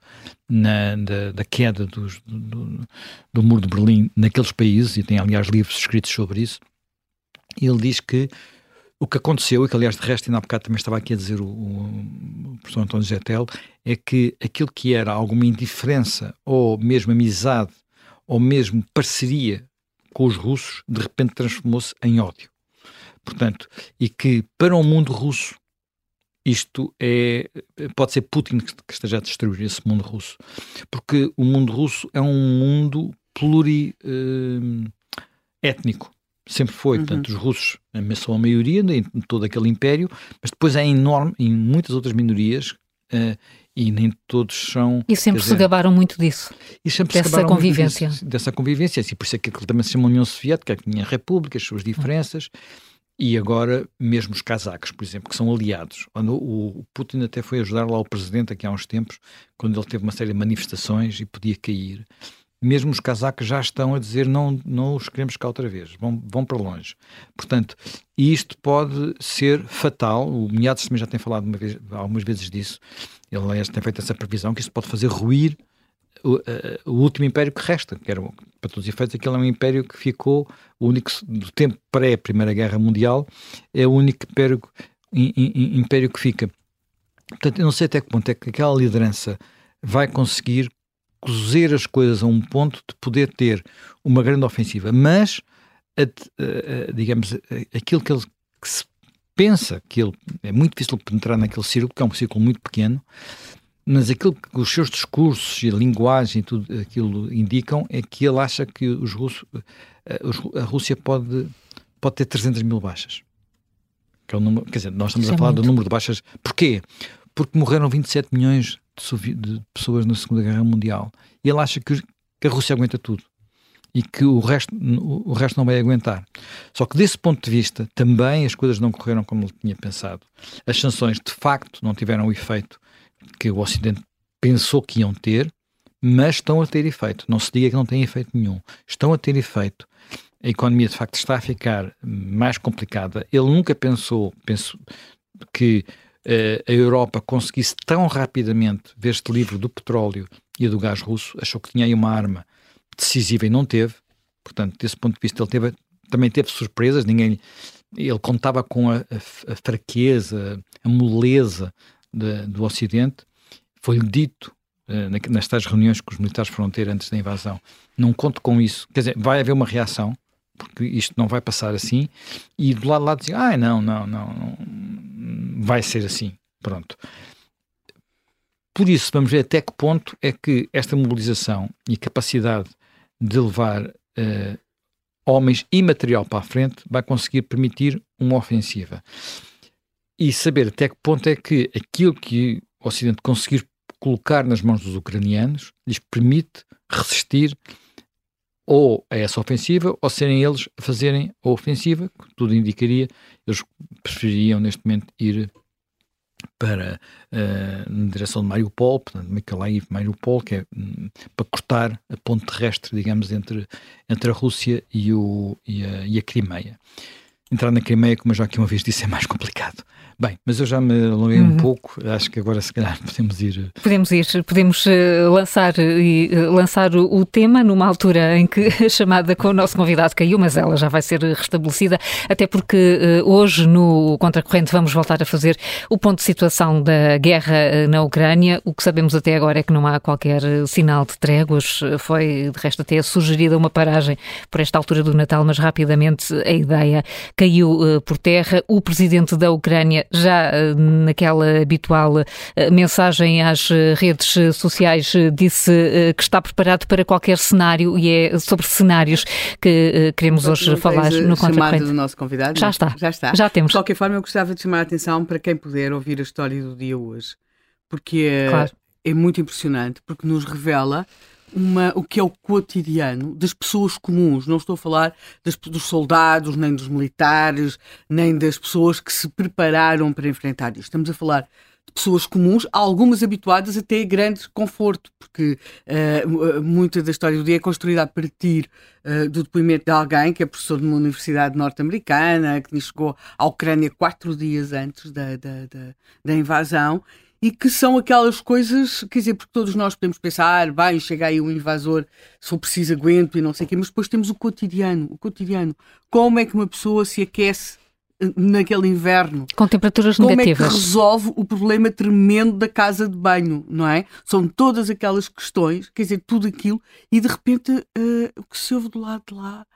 na, da, da queda dos, do, do muro de Berlim naqueles países, e tem aliás livros escritos sobre isso. Ele diz que o que aconteceu, e que aliás de resto ainda há bocado também estava aqui a dizer o, o, professor António Getel, é que aquilo que era alguma indiferença ou mesmo amizade ou mesmo parceria com os russos, de repente transformou-se em ódio. Portanto, e que para o mundo russo isto é pode ser Putin que esteja a destruir esse mundo russo, porque o mundo russo é um mundo pluriétnico. Eh, sempre foi. Uhum. Portanto, os russos são a maioria em todo aquele império, mas depois é enorme em muitas outras minorias uh, e nem todos são. E sempre se gabaram muito disso. E sempre dessa se convivência. Disso, dessa convivência. E por isso é que aquilo também se chama União Soviética, que tinha repúblicas, suas diferenças. e agora mesmo os casacos, por exemplo, que são aliados. O Putin até foi ajudar lá o presidente aqui há uns tempos, quando ele teve uma série de manifestações e podia cair. Mesmo os casacos já estão a dizer não, não os queremos cá outra vez, vão, vão para longe. Portanto, isto pode ser fatal. O Miados também já tem falado vez, algumas vezes disso. Ele aliás, tem feito essa previsão que isto pode fazer ruir o, o, último império que resta, que era, para todos os efeitos, aquele é um império que ficou, o único, do tempo pré-Primeira Guerra Mundial, é o único império, império que fica. Portanto, eu não sei até que ponto é que aquela liderança vai conseguir cozer as coisas a um ponto de poder ter uma grande ofensiva, mas, a, a, a, digamos, aquilo que, ele, que se pensa que ele é muito difícil penetrar naquele círculo, que é um círculo muito pequeno, mas aquilo que os seus discursos e a linguagem e tudo aquilo indicam é que ele acha que os russos, eh, a Rússia pode, pode ter 300 mil baixas. Que é o número, quer dizer, nós estamos Isso a é falar muito. do número de baixas. Porquê? Porque morreram 27 milhões de, pessoas na Segunda Guerra Mundial. E ele acha que, que a Rússia aguenta tudo e que o resto, o resto não vai aguentar. Só que desse ponto de vista, também as coisas não correram como ele tinha pensado. As sanções, de facto, não tiveram o efeito que o Ocidente pensou que iam ter, mas estão a ter efeito. Não se diga que não têm efeito nenhum. Estão a ter efeito. A economia, de facto, está a ficar mais complicada. Ele nunca pensou, penso, que a Europa conseguisse tão rapidamente ver-se livre do petróleo e do gás russo. Achou que tinha aí uma arma decisiva e não teve. Portanto, desse ponto de vista, ele teve, também teve surpresas. Ninguém, ele contava com a, a, a fraqueza, a moleza de, do Ocidente, foi-lhe dito uh, nas tais reuniões que os militares ter antes da invasão, não conto com isso. Quer dizer, vai haver uma reação, porque isto não vai passar assim, e do lado lá dizem, ah, não, não, não, não, vai ser assim, pronto. Por isso, vamos ver até que ponto é que esta mobilização e capacidade de levar uh, homens e material para a frente vai conseguir permitir uma ofensiva e saber até que ponto é que aquilo que o Ocidente conseguir colocar nas mãos dos ucranianos lhes permite resistir ou a essa ofensiva ou serem eles a fazerem a ofensiva, que tudo indicaria, eles prefeririam neste momento ir para uh, na direção de Mariupol, portanto, Mykolaiv, Mariupol, que é um, para cortar a ponte terrestre, digamos, entre, entre a Rússia e, o, e, a, e a Crimeia. Entrar na Crimeia, como eu já aqui uma vez disse, é mais complicado. Bem, mas eu já me alonguei uhum. um pouco, acho que agora se calhar podemos ir. Eh, podemos ir, podemos uh, lançar, uh, lançar o, tema numa altura em que a chamada com o nosso convidado caiu, mas ela já vai ser restabelecida, até porque hoje no Contracorrente vamos voltar a fazer o ponto de situação da guerra na Ucrânia. O que sabemos até agora é que não há qualquer sinal de tréguas, foi de resto até sugerida uma paragem por esta altura do Natal, mas rapidamente a ideia caiu por terra. O presidente da Ucrânia já eh, naquela habitual eh, mensagem às eh, redes sociais, disse que está preparado para qualquer cenário e é sobre cenários que queremos hoje falar no Contracorrente. do nosso convidado? Já está. Já está. Já temos. De qualquer forma, eu gostava de chamar a atenção para quem puder ouvir a história do dia hoje, porque é, claro. é muito impressionante, porque nos revela uma, o que é o cotidiano das pessoas comuns. Não estou a falar das, dos soldados, nem dos militares, nem das pessoas que se prepararam para enfrentar isto. Estamos a falar de pessoas comuns, algumas habituadas a grande conforto, porque uh, muita da história do dia é construída a partir uh, do depoimento de alguém que é professor de uma universidade norte-americana, que chegou à Ucrânia quatro dias antes da, da, da, da invasão e que são aquelas coisas, quer dizer, porque todos nós podemos pensar, bem, chega aí um invasor, se for preciso aguento e não sei o quê, mas depois temos o cotidiano, o cotidiano. Como é que uma pessoa se aquece eh, naquele inverno? Com temperaturas Como negativas. Como é que resolve o problema tremendo da casa de banho, não é? São todas aquelas questões, quer dizer, tudo aquilo, e de repente uh, o que se ouve do lado de lá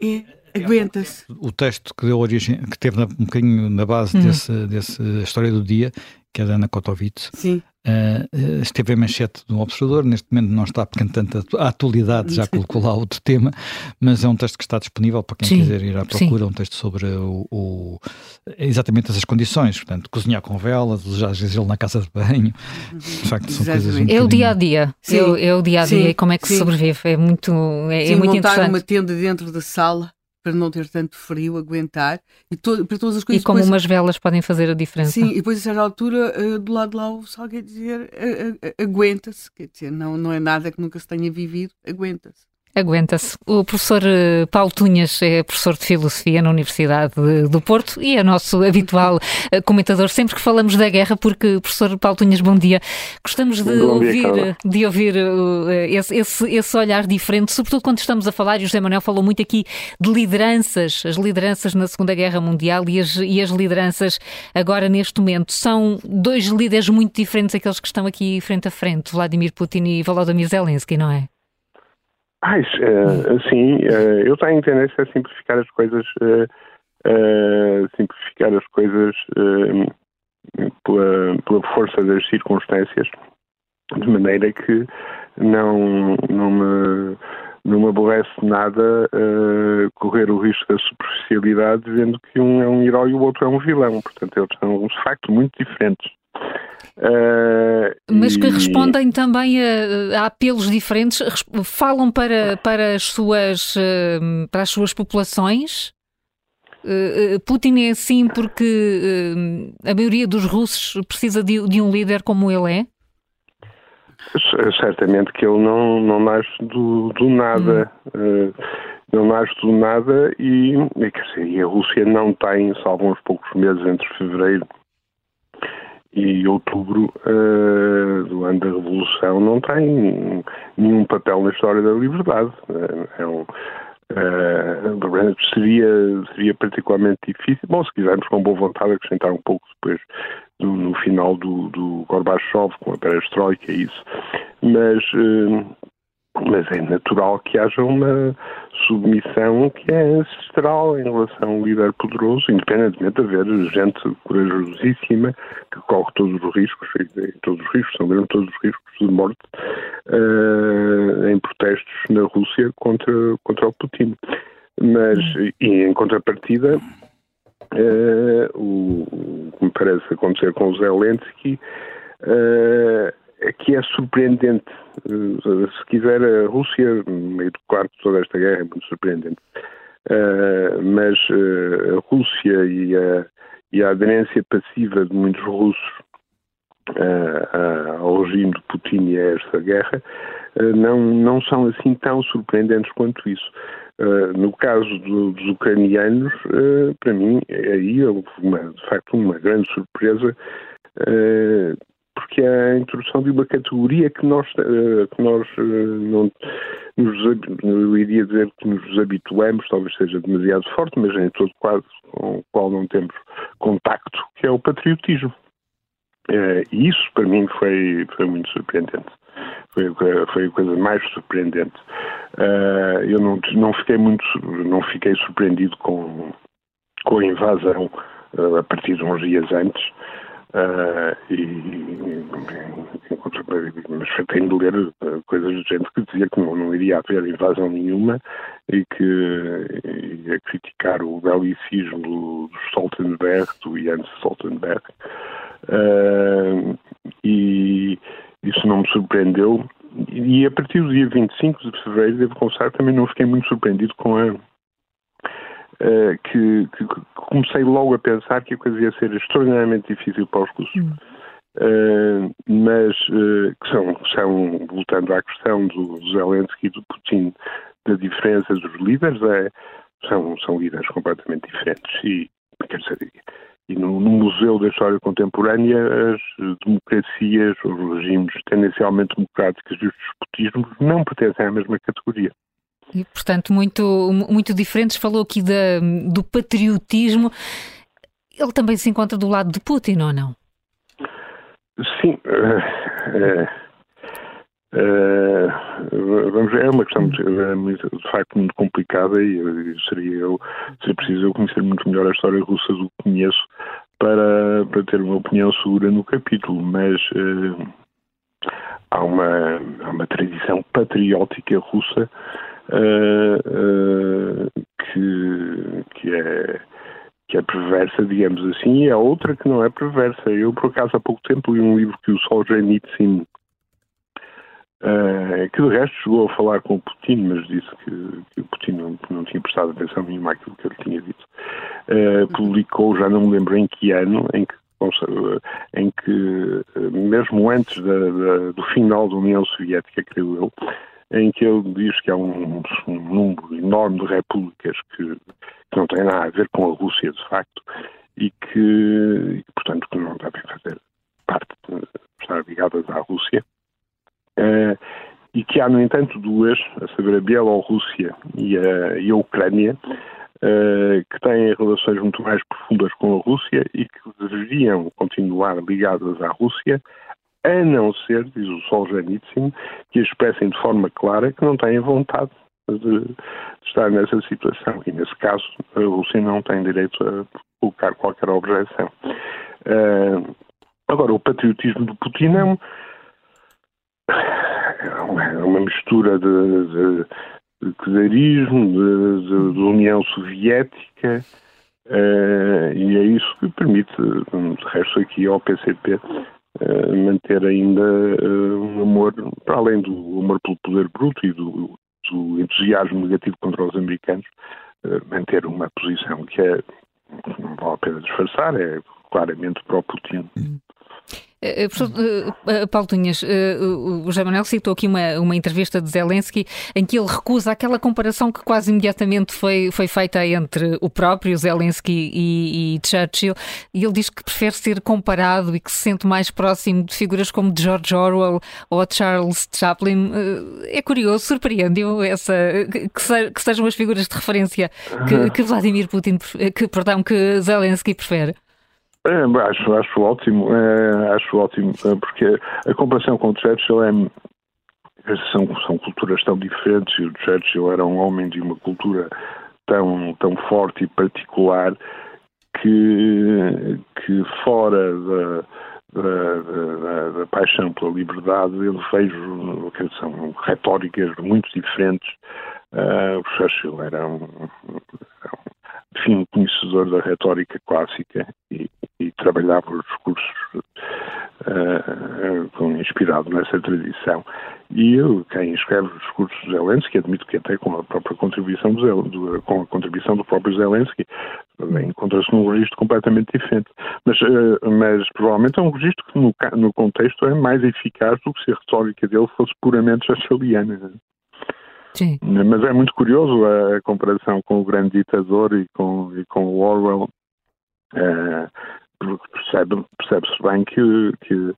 é aguenta-se. O texto que deu origem, que teve um bocadinho na base hum. desse, desse história do dia, que é da Ana Kotovitz, Sim. Uh, esteve em manchete do Observador, neste momento não está, porque entanto a atualidade já colocou lá outro tema, mas é um texto que está disponível para quem Sim. quiser ir à procura, Sim. um texto sobre o, o, exatamente essas condições, portanto, cozinhar com vela, às vezes ele na casa de banho, de facto são coisas um É o dia a dia, é, é, o dia a dia e como é que se sobrevive, é muito, é, é muito montar interessante. uma tenda dentro da sala para não ter tanto frio, aguentar e to, para todas as coisas. E como depois, umas velas podem fazer a diferença. Sim, e depois a certa altura, uh, do lado de lá, o pessoal quer dizer, aguenta-se, quer dizer, não, não é nada que nunca se tenha vivido, aguenta-se. Aguenta-se. O professor eh, Paulo Tunhas é professor de Filosofia na Universidade do Porto e é nosso habitual eh, comentador sempre que falamos da guerra, porque, professor Paulo Tunhas, bom dia. Gostamos de bom ouvir, dia, de ouvir eh, esse, esse, esse, olhar diferente, sobretudo quando estamos a falar, e o José Manuel falou muito aqui de lideranças, as lideranças na Segunda Guerra Mundial e as, e as lideranças agora neste momento. São dois líderes muito diferentes aqueles que estão aqui frente a frente, Vladimir Putin e Volodymyr Zelensky, não é? Ah, uh, sim, uh, eu tenho tendência a simplificar as coisas, uh, simplificar as coisas pela, pela, força das circunstâncias, de maneira que não, não me não me aborrece nada correr o risco da superficialidade dizendo que um é um herói e o outro é um vilão. Portanto, eles são de facto muito diferentes. Uh, Mas que respondem também a, a, apelos diferentes, falam para, para, as, suas, uh, para as suas populações? Uh, Putin é assim porque a maioria dos russos precisa de, de, um líder como ele é? Certamente que ele não, não nasce do, do nada. Hum. não nasce do nada e, dizer, e a Rússia não tem, salvo uns poucos meses entre fevereiro e outubro uh, do ano da Revolução não tem nenhum papel na história da liberdade. É um, uh, seria, seria particularmente difícil. Bom, se quisermos com boa vontade acrescentar um pouco depois do, no final do, do Gorbachev com a perestroika, isso. Mas uh, mas é natural que haja uma submissão que é ancestral em relação a um líder poderoso, independentemente de haver gente corajosíssima que corre todos os riscos, todos os riscos, são mesmo todos os riscos de morte uh, em protestos na Rússia contra, contra o Putin. Mas, e em contrapartida, uh, o, o que me parece acontecer com o Zelensky uh, que é surpreendente. Eh, se quiser, a Rússia, meio do quarto toda esta guerra, é muito surpreendente. Uh, mas uh, a Rússia e a, e a, aderência passiva de muitos russos uh, ao regime de Putin e a esta guerra não, não são assim tão surpreendentes quanto isso. no caso do, dos ucranianos, para mim, aí houve uma, de facto uma grande surpresa porque é a introdução de uma categoria que nós, eh, que nós eh, não nos, eu iria dizer que nos habituamos, talvez seja demasiado forte, mas em todo quase com o qual não temos contacto, que é o patriotismo. Eh, e isso para mim foi, foi muito surpreendente. Foi, foi a coisa mais surpreendente. Eu não, não fiquei muito, não fiquei surpreendido com, com a invasão a partir de uns dias antes. Uh, e, mas tenho de ler coisas de gente que dizia que não, não, iria haver invasão nenhuma e que ia criticar o belicismo do, do Stoltenberg, do Jens Stoltenberg. Uh, e isso não me surpreendeu. E a partir do dia 25 de fevereiro, devo confessar, também não fiquei muito surpreendido com a uh, que, que, comecei logo a pensar que a coisa ia ser extraordinariamente difícil para os russos. Uh, mas uh, que são, são, voltando à questão do Zelensky e do Putin, da diferença dos líderes, é, são, são líderes completamente diferentes. E, quer dizer, e no, no, Museu da História Contemporânea, as democracias, os regimes tendencialmente democráticos e os despotismos não pertencem à mesma categoria. E, portanto, muito, muito diferentes. Falou aqui da, do patriotismo. Ele também se encontra do lado de Putin, ou não? Sim. É, é, vamos ver, é uma questão de, é, de facto muito complicada e seria eu, se preciso, eu conhecer muito melhor a história russa do que conheço para, para ter uma opinião segura no capítulo, mas há, uma, há uma tradição patriótica russa que, que, é, que é perversa, digamos assim, e a outra que não é perversa. Eu, por acaso, há pouco tempo li um livro que o Solzhenitsyn Uh, que de resto chegou a falar com o Putin, mas disse que, que o Putin não, não, tinha prestado atenção nenhuma àquilo que ele tinha dito. Uh, publicou, já não me lembro em que ano, em que, em que mesmo antes da, da, do final da União Soviética, creio eu, em que ele diz que há um, um número enorme de repúblicas que, que, não têm nada a ver com a Rússia, de facto, e que, portanto, que não devem fazer parte, de estar ligadas à Rússia. Uh, e que há, no entanto, duas, a saber, a Bielorrússia e a, e a Ucrânia, uh, que têm relações muito mais profundas com a Rússia e que deveriam continuar ligadas à Rússia, a não ser, diz o Solzhenitsyn, que expressem de forma clara que não têm vontade de, de, estar nessa situação. E, nesse caso, a Rússia não tem direito a colocar qualquer objeção. Uh, agora, o patriotismo do Putin é, um, é uma mistura de, de, de czarismo, de, de, União Soviética, uh, e é isso que permite, de resto, aqui ao PCP manter ainda uh, um amor, para além do amor pelo poder bruto e do, do entusiasmo negativo contra os americanos, uh, manter uma posição que é, não vale a pena disfarçar, é claramente pró-Putin. Eh, eh, professor eh, Paulo Tunhas, o José Manuel citou aqui uma, uma entrevista de Zelensky em que ele recusa aquela comparação que quase imediatamente foi, foi feita entre o próprio Zelensky e, e Churchill, e ele diz que prefere ser comparado e que se sente mais próximo de figuras como de George Orwell ou Charles Chaplin. É curioso, surpreende-o essa, que, que, sejam as figuras de referência que, que Vladimir Putin, que, perdão, que Zelensky prefere. É, acho, acho ótimo, é, acho ótimo, é, porque a comparação com o Churchill é, são, são culturas tão diferentes e o Churchill era um homem de uma cultura tão, tão forte e particular que, que fora da, da, da, da, paixão pela liberdade, eu vejo que são retóricas muito diferentes. Uh, o Churchill era um, um, fino conhecedor da retórica clássica e, e trabalhava os discursos uh, inspirado nessa tradição. E eu, quem escreve os discursos de Zelensky, admito que até com a própria contribuição do, do com a contribuição do próprio Zelensky, encontra-se num registro completamente diferente. Mas, uh, mas provavelmente é um registro que no, no contexto é mais eficaz do que se a retórica dele fosse puramente chachaliana. Sim. Mas é muito curioso a comparação com o grande ditador e com, e com o Orwell, é, percebe, percebe-se bem que, que,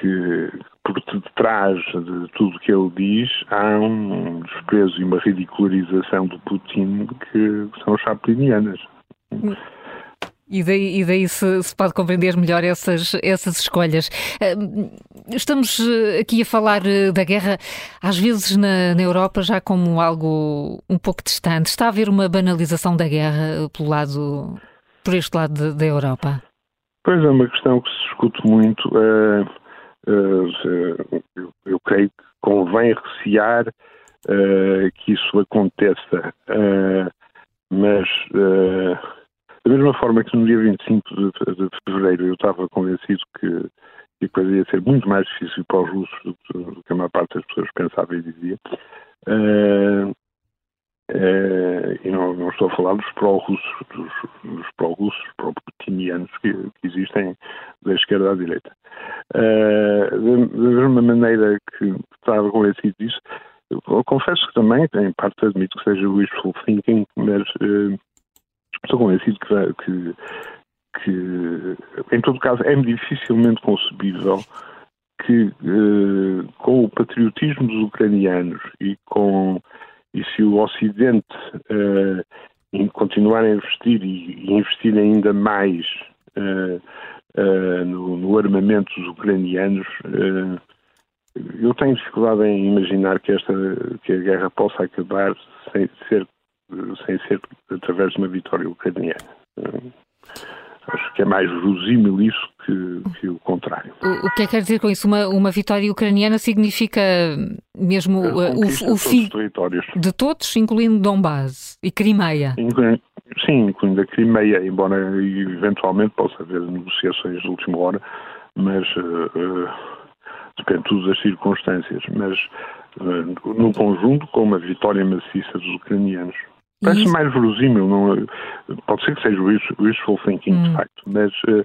que por detrás de tudo que ele diz há um desprezo e uma ridicularização do Putin que são chaplinianas. Hum. E daí, e daí se, se, pode compreender melhor essas, essas escolhas. Estamos eh, aqui a falar eh, da guerra, às vezes na, na Europa, já como algo um pouco distante. Está a haver uma banalização da guerra pelo lado, por este lado da Europa? Pois é, uma questão que se discute muito. Uh, uh, eu, eu, creio que convém recear uh, que isso aconteça, mas da mesma forma que no dia 25 de, de fevereiro eu estava convencido que, que a coisa ia ser muito mais difícil para os russos do, do que a maior parte das pessoas pensava e dizia. Uh, uh, e não, não, estou a falar dos pró-russos, dos, dos pró-russos, pró-putinianos que, que, existem da esquerda à direita. Uh, da, mesma maneira que estava convencido disso, eu confesso que também, em parte admito que seja wishful thinking, mas estou convencido que, que, que, em todo caso, é dificilmente concebível que, uh, com o patriotismo dos ucranianos e com e se o Ocidente em continuar a investir e, e investir ainda mais uh, no, no, armamento dos ucranianos, eu tenho dificuldade em imaginar que esta que a guerra possa acabar sem ser sem ser através de uma vitória ucraniana. Acho que é mais verosímil isso que, que, o contrário. O, o que é que quer dizer com isso? Uma, uma vitória ucraniana significa mesmo uh, o, o fim de todos, incluindo Donbass e Crimeia? sim, incluindo a Crimeia, embora eventualmente possa haver negociações de última hora, mas uh, depende tudo das circunstâncias, mas uh, no conjunto com uma vitória maciça dos ucranianos. Parece isso... mais verosímil, não, pode ser que seja wishful thinking, hum. de facto, mas uh,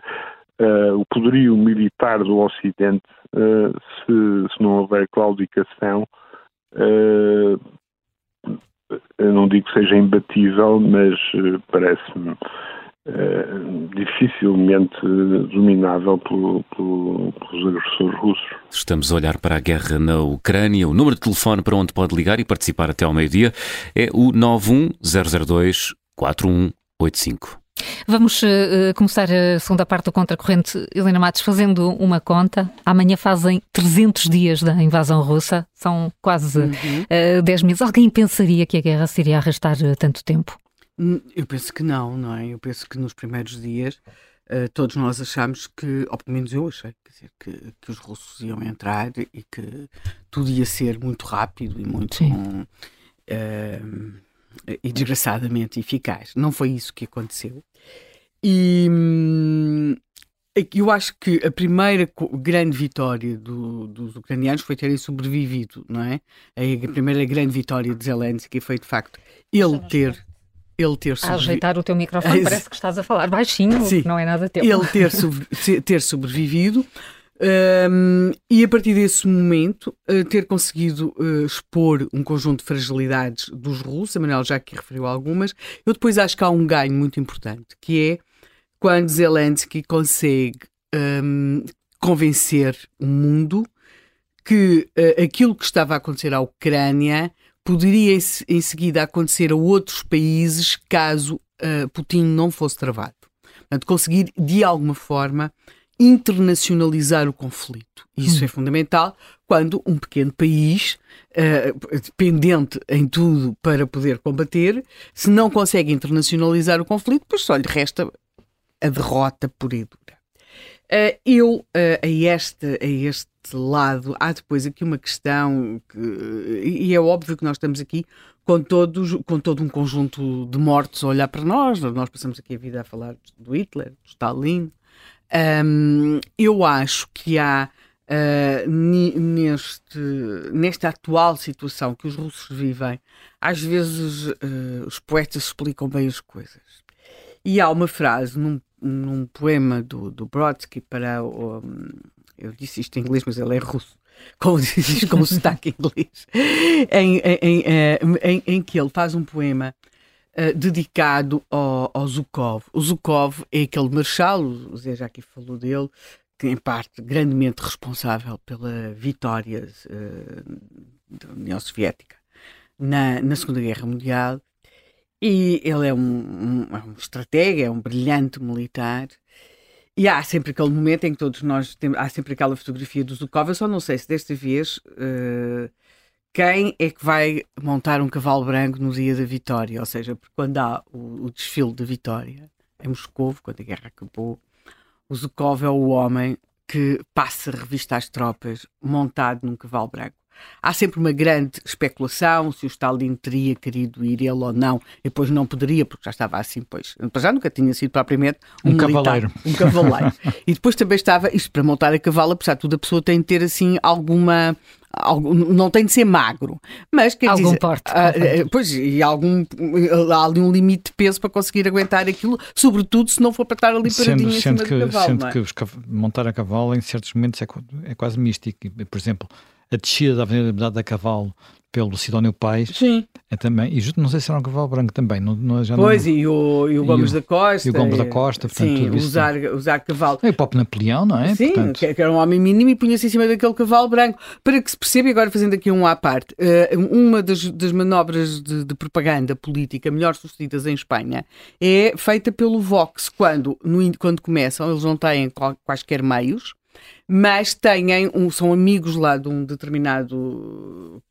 uh, o poderio militar do Ocidente, se, se, não houver claudicação, eu não digo que seja imbatível, mas parece-me Uh, dificilmente dominável pelo, pelo, pelos agressores russos. Estamos a olhar para a guerra na Ucrânia. O número de telefone para onde pode ligar e participar até ao meio-dia é o 91002 4185. Vamos uh, começar a segunda parte do Contracorrente. Helena Matos, fazendo uma conta, amanhã fazem 300 dias da invasão russa, são quase uhum. uh, 10 meses. Alguém pensaria que a guerra se iria arrastar tanto tempo? Hum, eu penso que não, não é? Eu penso que nos primeiros dias uh, todos nós achamos que, ou pelo menos eu achei, dizer, que, que, os russos iam entrar e que tudo ia ser muito rápido e muito. uh, e desgraçadamente eficaz. Não foi isso que aconteceu. E hum, eu acho que a primeira grande vitória do, dos ucranianos foi terem sobrevivido, não é? A primeira grande vitória de Zelensky foi de facto ele ter ele ter sobrevivido. A ajeitar o teu microfone, parece que estás a falar baixinho, Sim. não é nada teu. Ele ter, sobre... ter sobrevivido. Um, e a partir desse momento uh, ter conseguido uh, expor um conjunto de fragilidades dos russos, a Manuel já aqui referiu algumas, eu depois acho que há um ganho muito importante, que é quando Zelensky consegue um, convencer o mundo que uh, aquilo que estava a acontecer à Ucrânia poderia em seguida acontecer a outros países caso uh, Putin não fosse travado. Portanto, conseguir de alguma forma internacionalizar o conflito. Isso hum. é fundamental quando um pequeno país, uh, dependente em tudo para poder combater, se não consegue internacionalizar o conflito, pois só lhe resta a derrota pura e dura. Uh, eu, uh, a, este, a este lado, há depois aqui uma questão, que, e é óbvio que nós estamos aqui com, todos, com todo um conjunto de mortos a olhar para nós, nós passamos aqui a vida a falar do Hitler, do Stalin. Um, eu acho que há uh, neste, nesta atual situação que os russos vivem, às vezes os poetas explicam bem as coisas. E há uma frase num num poema do, do Brodsky para o. Eu disse isto em inglês, mas ele é russo, com, com sotaque inglês, em, em, eh, em, em, que ele faz um poema uh, dedicado ao, ao, Zukov. O Zukov é aquele marechal, o Zé já aqui falou dele, que em parte grandemente responsável pela vitória uh, da União Soviética na, na Segunda Guerra Mundial e ele é um, um, é um estratega, é um brilhante militar. E há sempre aquele momento em que todos nós temos, há sempre aquela fotografia do Zukov. Eu só não sei se desta vez uh, quem é que vai montar um cavalo branco no dia da vitória. Ou seja, porque quando há o, o desfile da vitória em Moscou, quando a guerra acabou, o Zukov é o homem que passa a revista às tropas montado num cavalo branco. Há sempre uma grande especulação se o Stalin teria querido ir ele ou não, e depois não poderia, porque já estava assim, pois. Já nunca tinha sido propriamente um, um cavaleiro. Um cavaleiro. e depois também estava, isto para montar a cavalo, apesar de tudo, a pessoa tem de ter assim alguma não tem de ser magro, mas quer algum dizer, porte. Uh, pois, e algum, há ali um limite de peso para conseguir aguentar aquilo, sobretudo se não for para estar ali paradinho sendo, sendo que, cavalo. Sendo é? que montar a cavalo em certos momentos é, é quase místico. Por exemplo, a descida da Avenida da Liberdade a cavalo pelo Sidónio Pais. Sim. É também, e justo não sei se era um cavalo branco também. Não, não, já pois, não, e, o, e o Gomes e o, da Costa. E o Gomes da Costa, portanto, sim, usar, usar cavalo. E o próprio Napoleão, não é? Sim, portanto... que era um homem mínimo e punha-se em cima daquele cavalo branco. Para que se perceba, e agora fazendo aqui um à parte, uh, uma das, das manobras de, de, propaganda política melhor sucedidas em Espanha é feita pelo Vox, quando, no, quando começam, eles não têm quaisquer meios, mas têm um, são amigos lá de um determinado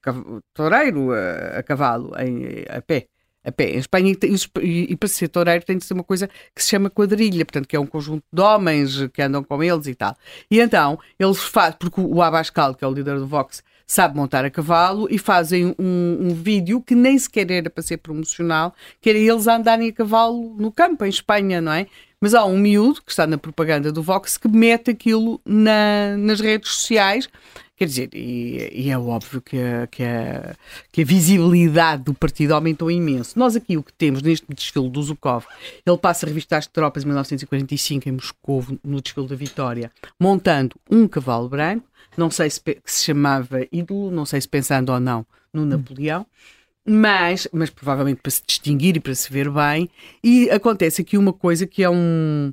toureiro a, a cavalo, em, a pé. A pé. Em Espanha, e, e para ser toureiro tem de ser uma coisa que se chama quadrilha, portanto, que é um conjunto de homens que andam com eles e tal. E então, eles fazem, porque o Abascal, que é o líder do Vox, sabe montar a cavalo e fazem um, um, vídeo que nem sequer era para ser promocional, que era eles andarem a cavalo no campo, em Espanha, não é? Mas há um miúdo que está na propaganda do Vox que mete aquilo na, nas redes sociais. Quer dizer, e, e é óbvio que a, que, a, que a visibilidade do partido aumentou imenso. Nós aqui o que temos neste desfile do Zukov, ele passa a revistar as tropas em 1945 em Moscou, no desfile da Vitória, montando um cavalo branco, não sei se, se chamava ídolo, não sei se pensando ou não no Napoleão, mas, mas provavelmente para se distinguir e para se ver bem. E acontece aqui uma coisa que é um.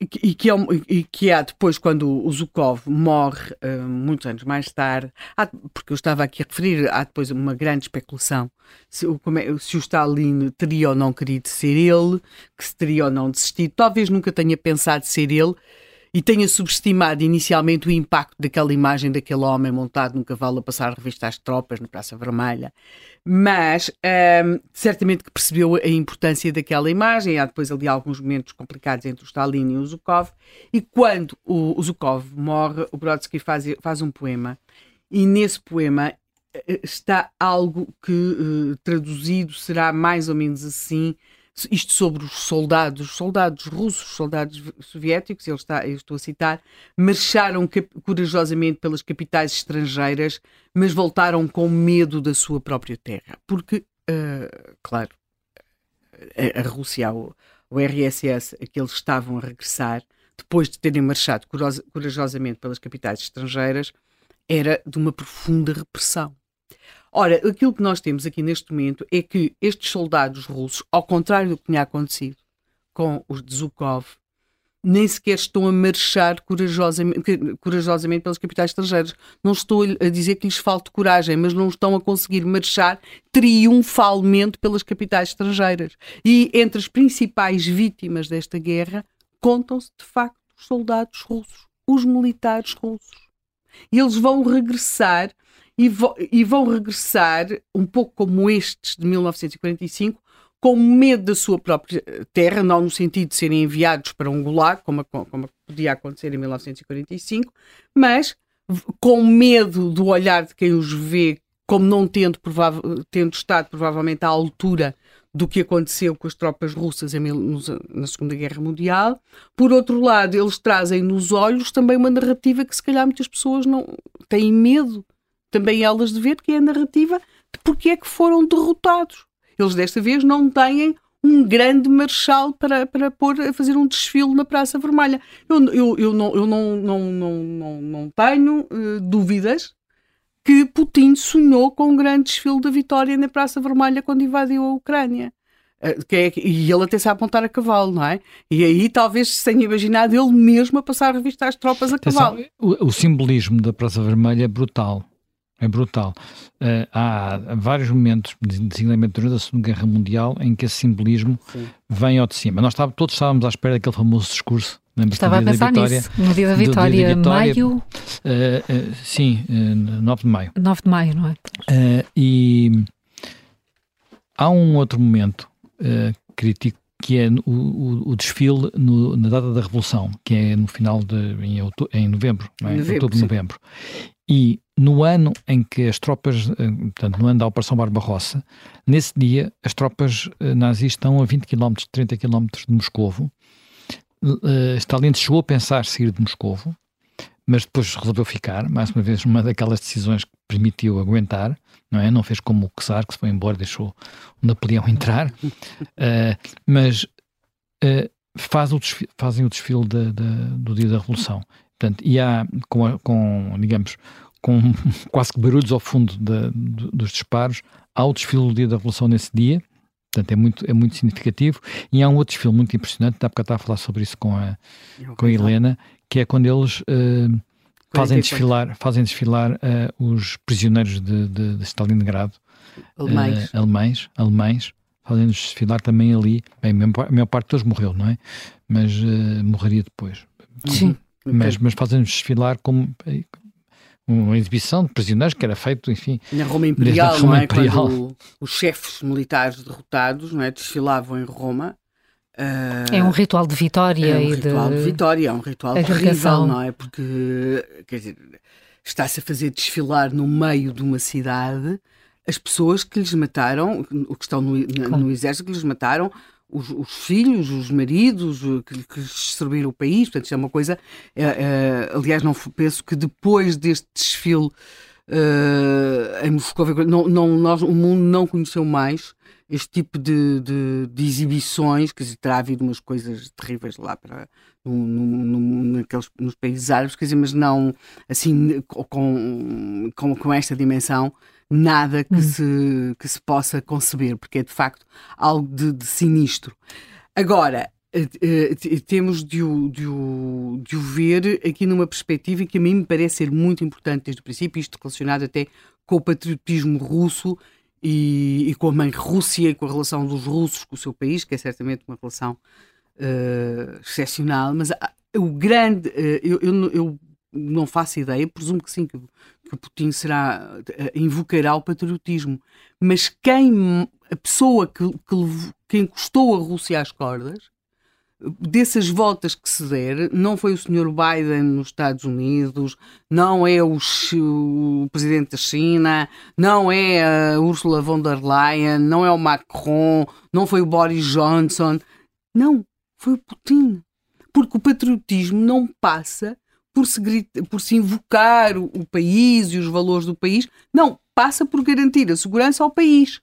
E que, é, e que há depois, quando o Zukov morre, uh, muitos anos mais tarde, há, porque eu estava aqui a referir, há depois uma grande especulação se, é, se o Stalin teria ou não querido ser ele, que se teria ou não desistido. Talvez nunca tenha pensado ser ele, e tenha subestimado inicialmente o impacto daquela imagem daquele homem montado num cavalo a passar a revista às tropas na Praça Vermelha. Mas um, certamente que percebeu a importância daquela imagem. Há depois ali alguns momentos complicados entre o Stalin e o Zukov. E quando o, o Zukov morre, o Brodsky faz, faz um poema. E nesse poema eh, está algo que, uh, traduzido, será mais ou menos assim isto sobre os soldados, soldados russos, soldados soviéticos, ele está, eu estou a citar, marcharam corajosamente pelas capitais estrangeiras, mas voltaram com medo da sua própria terra. Porque, uh, claro, a, a Rússia, o, o RSS, a que eles estavam a regressar, depois de terem marchado corajosamente pelas capitais estrangeiras, era de uma profunda repressão. Ora, aquilo que nós temos aqui neste momento é que estes soldados russos, ao contrário do que tinha acontecido com os de Zukov, nem sequer estão a marchar corajosamente, corajosamente pelas capitais estrangeiras. Não estou a dizer que lhes falte coragem, mas não estão a conseguir marchar triunfalmente pelas capitais estrangeiras. E entre as principais vítimas desta guerra contam-se, de facto, os soldados russos, os militares russos. E eles vão regressar e, e vão regressar, um pouco como estes de 1945, com medo da sua própria terra, não no sentido de serem enviados para um gulag, como, como podia acontecer em 1945, mas com medo do olhar de quem os vê, como não tendo, tendo estado provavelmente à altura do que aconteceu com as tropas russas em, na Segunda Guerra Mundial. Por outro lado, eles trazem nos olhos também uma narrativa que se calhar muitas pessoas não têm medo também elas de ver, que é a narrativa de porque é que foram derrotados. Eles desta vez não têm um grande marechal para, para pôr a fazer um desfile na Praça Vermelha. Eu, eu, eu, não, eu não, não, não, não, não tenho uh, dúvidas que Putin sonhou com um grande desfile da vitória na Praça Vermelha quando invadiu a Ucrânia. Uh, que é, e ele até sabe apontar a cavalo, não é? E aí talvez se tenha imaginado ele mesmo a passar a revista às tropas a cavalo. O, o simbolismo da Praça Vermelha é brutal. É brutal. Uh, há vários momentos, designadamente durante a Segunda Guerra Mundial, em que esse simbolismo Sim. vem ao de cima. Nós estávamos, todos estávamos à espera daquele famoso discurso. Estava a pensar vitória, nisso, no dia da vitória, dia da vitória maio. Uh, uh, sim, uh, 9 de maio. 9 de maio, não é? e há um outro momento crítico que é o, o, o desfile no, na data da Revolução, que é no final de em, em novembro, não é? novembro, outubro, novembro. E no ano em que as tropas, eh, portanto, no ano da Operação Barbarossa, nesse dia as tropas eh, nazis estão a 20 km, 30 km de Moscovo. Uh, Stalin chegou a pensar sair de Moscovo, mas depois resolveu ficar, mais uma vez, uma daquelas decisões que permitiu aguentar, não é? Não fez como o Czar, que se foi embora, deixou o Napoleão entrar, uh, mas uh, faz o desfile, fazem o desfile de, de, do dia da Revolução. Portanto, e há, com, com digamos, com quase que barulhos ao fundo de, de, dos disparos, há o desfile do dia da Revolução nesse dia, portanto é muito, é muito significativo, e há um outro desfile muito impressionante, dá porque estava a falar sobre isso com a, com a Helena, que é quando eles uh, fazem, desfilar, fazem desfilar uh, os prisioneiros de, de, de Stalingrado, alemães. Uh, alemães, alemães fazem-nos desfilar também ali, bem, a maior parte deles morreu, não é? Mas morreria depois. Sim mas, mas fazem-nos desfilar como uma exibição de prisioneiros que era feito, enfim. Na Roma Imperial, Roma não é? Imperial. Quando os chefes militares derrotados não é? desfilavam em Roma. Uh, é um ritual de vitória é um e ritual de... de vitória, é um ritual terrível, não é? Porque, quer dizer, está-se a fazer desfilar no meio de uma cidade as pessoas que lhes mataram, o que estão no, no exército, que lhes mataram os, os, filhos, os maridos que, que destruíram o país. Portanto, isto é uma coisa. É, é, aliás, não penso que depois deste desfile uh, em Moscou, não, não, nós, o mundo não conheceu mais este tipo de, de, de exibições, que terá havido umas coisas terríveis lá para, no, no, naqueles, nos países árabes, quer dizer, mas não assim com, com, com esta dimensão, nada que, hum. se, que se possa conceber, porque é de facto algo de, de sinistro. Agora, Uh, temos de o, de, o, de o ver aqui numa perspectiva que a mim me parece ser muito importante desde o princípio, isto relacionado até com o patriotismo russo e, e, com a mãe Rússia e com a relação dos russos com o seu país, que é certamente uma relação uh, excepcional, mas o grande, uh, eu, eu, eu, não faço ideia, presumo que sim, que, que Putin será, uh, invocará o patriotismo, mas quem, a pessoa que, que, que encostou a Rússia às cordas, dessas voltas que se der, não foi o Sr. Biden nos Estados Unidos, não é o, o, presidente da China, não é a Ursula von der Leyen, não é o Macron, não foi o Boris Johnson. Não, foi o Putin. Porque o patriotismo não passa por se, por se invocar o, o país e os valores do país, não, passa por garantir a segurança ao país.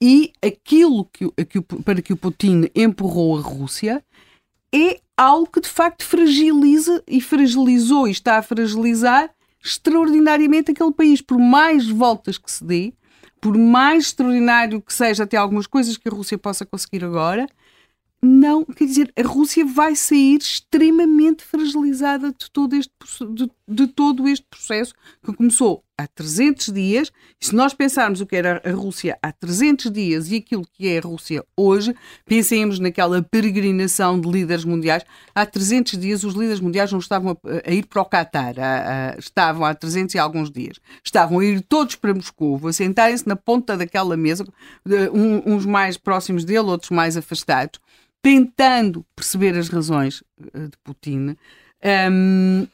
E aquilo que, que, para que o Putin empurrou a Rússia é algo que de facto fragiliza e fragilizou e está a fragilizar extraordinariamente aquele país. Por mais voltas que se dê, por mais extraordinário que seja até algumas coisas que a Rússia possa conseguir agora, não, quer dizer, a Rússia vai sair extremamente fragilizada de todo este, de, de, todo este processo que começou há 300 dias. E se nós pensarmos o que era a Rússia há 300 dias e aquilo que é a Rússia hoje, pensemos naquela peregrinação de líderes mundiais. Há 300 dias os líderes mundiais não estavam a, a ir para o Qatar, a, a, estavam há 300 e alguns dias. Estavam a ir todos para Moscou, a sentarem-se na ponta daquela mesa, um, uns mais próximos dele, outros mais afastados tentando perceber as razões eh, de Putin. Um,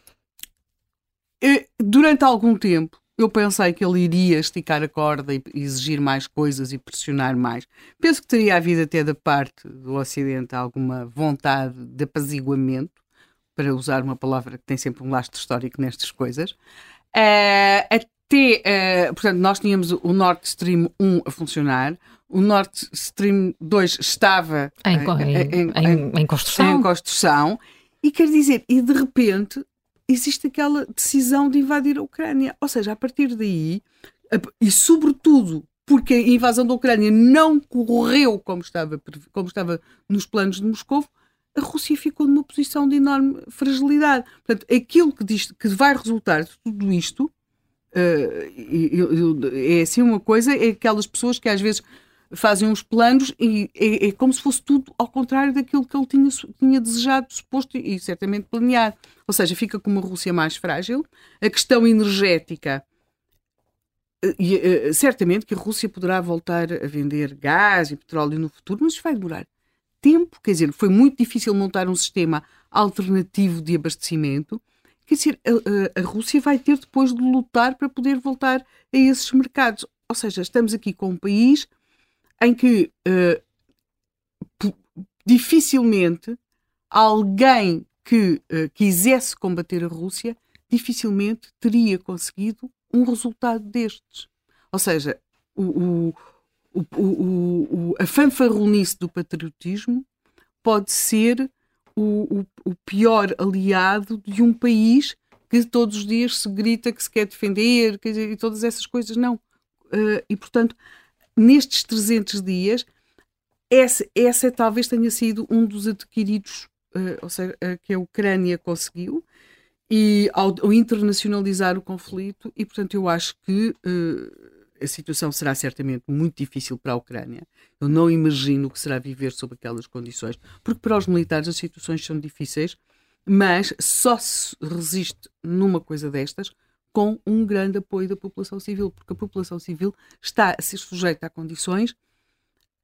durante algum tempo, eu pensei que ele iria esticar a corda e exigir mais coisas e pressionar mais. Penso que teria havido até da parte do Ocidente alguma vontade de apaziguamento, para usar uma palavra que tem sempre um lastro histórico nestas coisas. Uh, até, uh, portanto, nós tínhamos o Nord Stream 1 a funcionar, o Nord Stream 2 estava em, em, em, em, construção. em construção e quer dizer, e de repente existe aquela decisão de invadir a Ucrânia. Ou seja, a partir daí, e sobretudo porque a invasão da Ucrânia não correu como estava, como estava nos planos de Moscou, a Rússia ficou numa posição de enorme fragilidade. Portanto, aquilo que, diz, que vai resultar de tudo isto uh, é assim uma coisa, é aquelas pessoas que às vezes fazem uns planos e é, é, como se fosse tudo ao contrário daquilo que ele tinha, tinha desejado, suposto e, certamente planeado. Ou seja, fica com uma Rússia mais frágil. A questão energética. Eh, e, eh, certamente que a Rússia poderá voltar a vender gás e petróleo no futuro, mas isso vai demorar tempo. Quer dizer, foi muito difícil montar um sistema alternativo de abastecimento. Quer dizer, a, a Rússia vai ter depois de lutar para poder voltar a esses mercados. Ou seja, estamos aqui com um país em que uh, dificilmente alguém que uh, quisesse combater a Rússia dificilmente teria conseguido um resultado destes. Ou seja, o, o, o, a fanfarronice do patriotismo pode ser o, pior aliado de um país que todos os dias se grita que se quer defender quer dizer, e todas essas coisas. Não. Uh, e, portanto, nestes 300 dias, essa, essa talvez tenha sido um dos adquiridos, uh, ou seja, uh, que a Ucrânia conseguiu, e ao, ao, internacionalizar o conflito, e portanto eu acho que uh, a situação será certamente muito difícil para a Ucrânia. Eu não imagino o que será viver sob aquelas condições, porque para os militares as situações são difíceis, mas só se resiste numa coisa destas com um grande apoio da população civil, porque a população civil está a ser sujeita a condições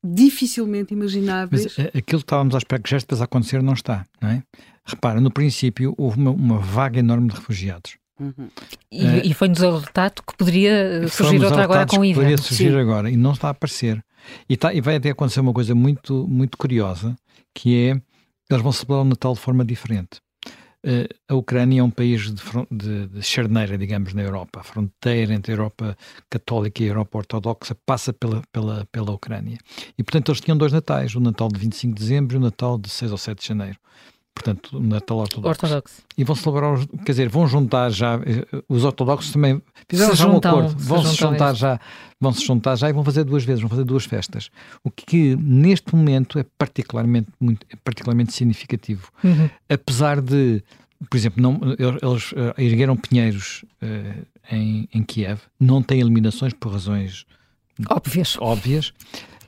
dificilmente imagináveis. Mas eh, aquilo que estávamos à espera que já estivesse a acontecer não está, não é? Repara, no princípio houve uma, uma vaga enorme de refugiados. Uhum. E, uh, e foi-nos alertado que poderia surgir outra agora com o inverno. Poderia surgir Sim. agora e não está a aparecer. E, tá, e vai até acontecer uma coisa muito, muito curiosa, que é eles vão celebrar o Natal de forma diferente. Uh, a Ucrânia é um país de, de, de, charneira, digamos, na Europa. A fronteira entre a Europa católica e a Europa ortodoxa passa pela, pela, pela Ucrânia. E, portanto, eles tinham dois natais, o Natal de 25 de dezembro e o Natal de 6 ou 7 de janeiro portanto, Natal ortodoxo. ortodoxo. E vão celebrar, os, quer dizer, vão juntar já, eh, os ortodoxos também fizeram já um acordo, vão se, juntar já, vão se juntar já e vão fazer duas vezes, vão fazer duas festas. O que neste momento é particularmente, muito, é particularmente significativo. Uhum. Apesar de, por exemplo, não, eles uh, ergueram pinheiros uh, em, em Kiev, não têm eliminações por razões óbvias. óbvias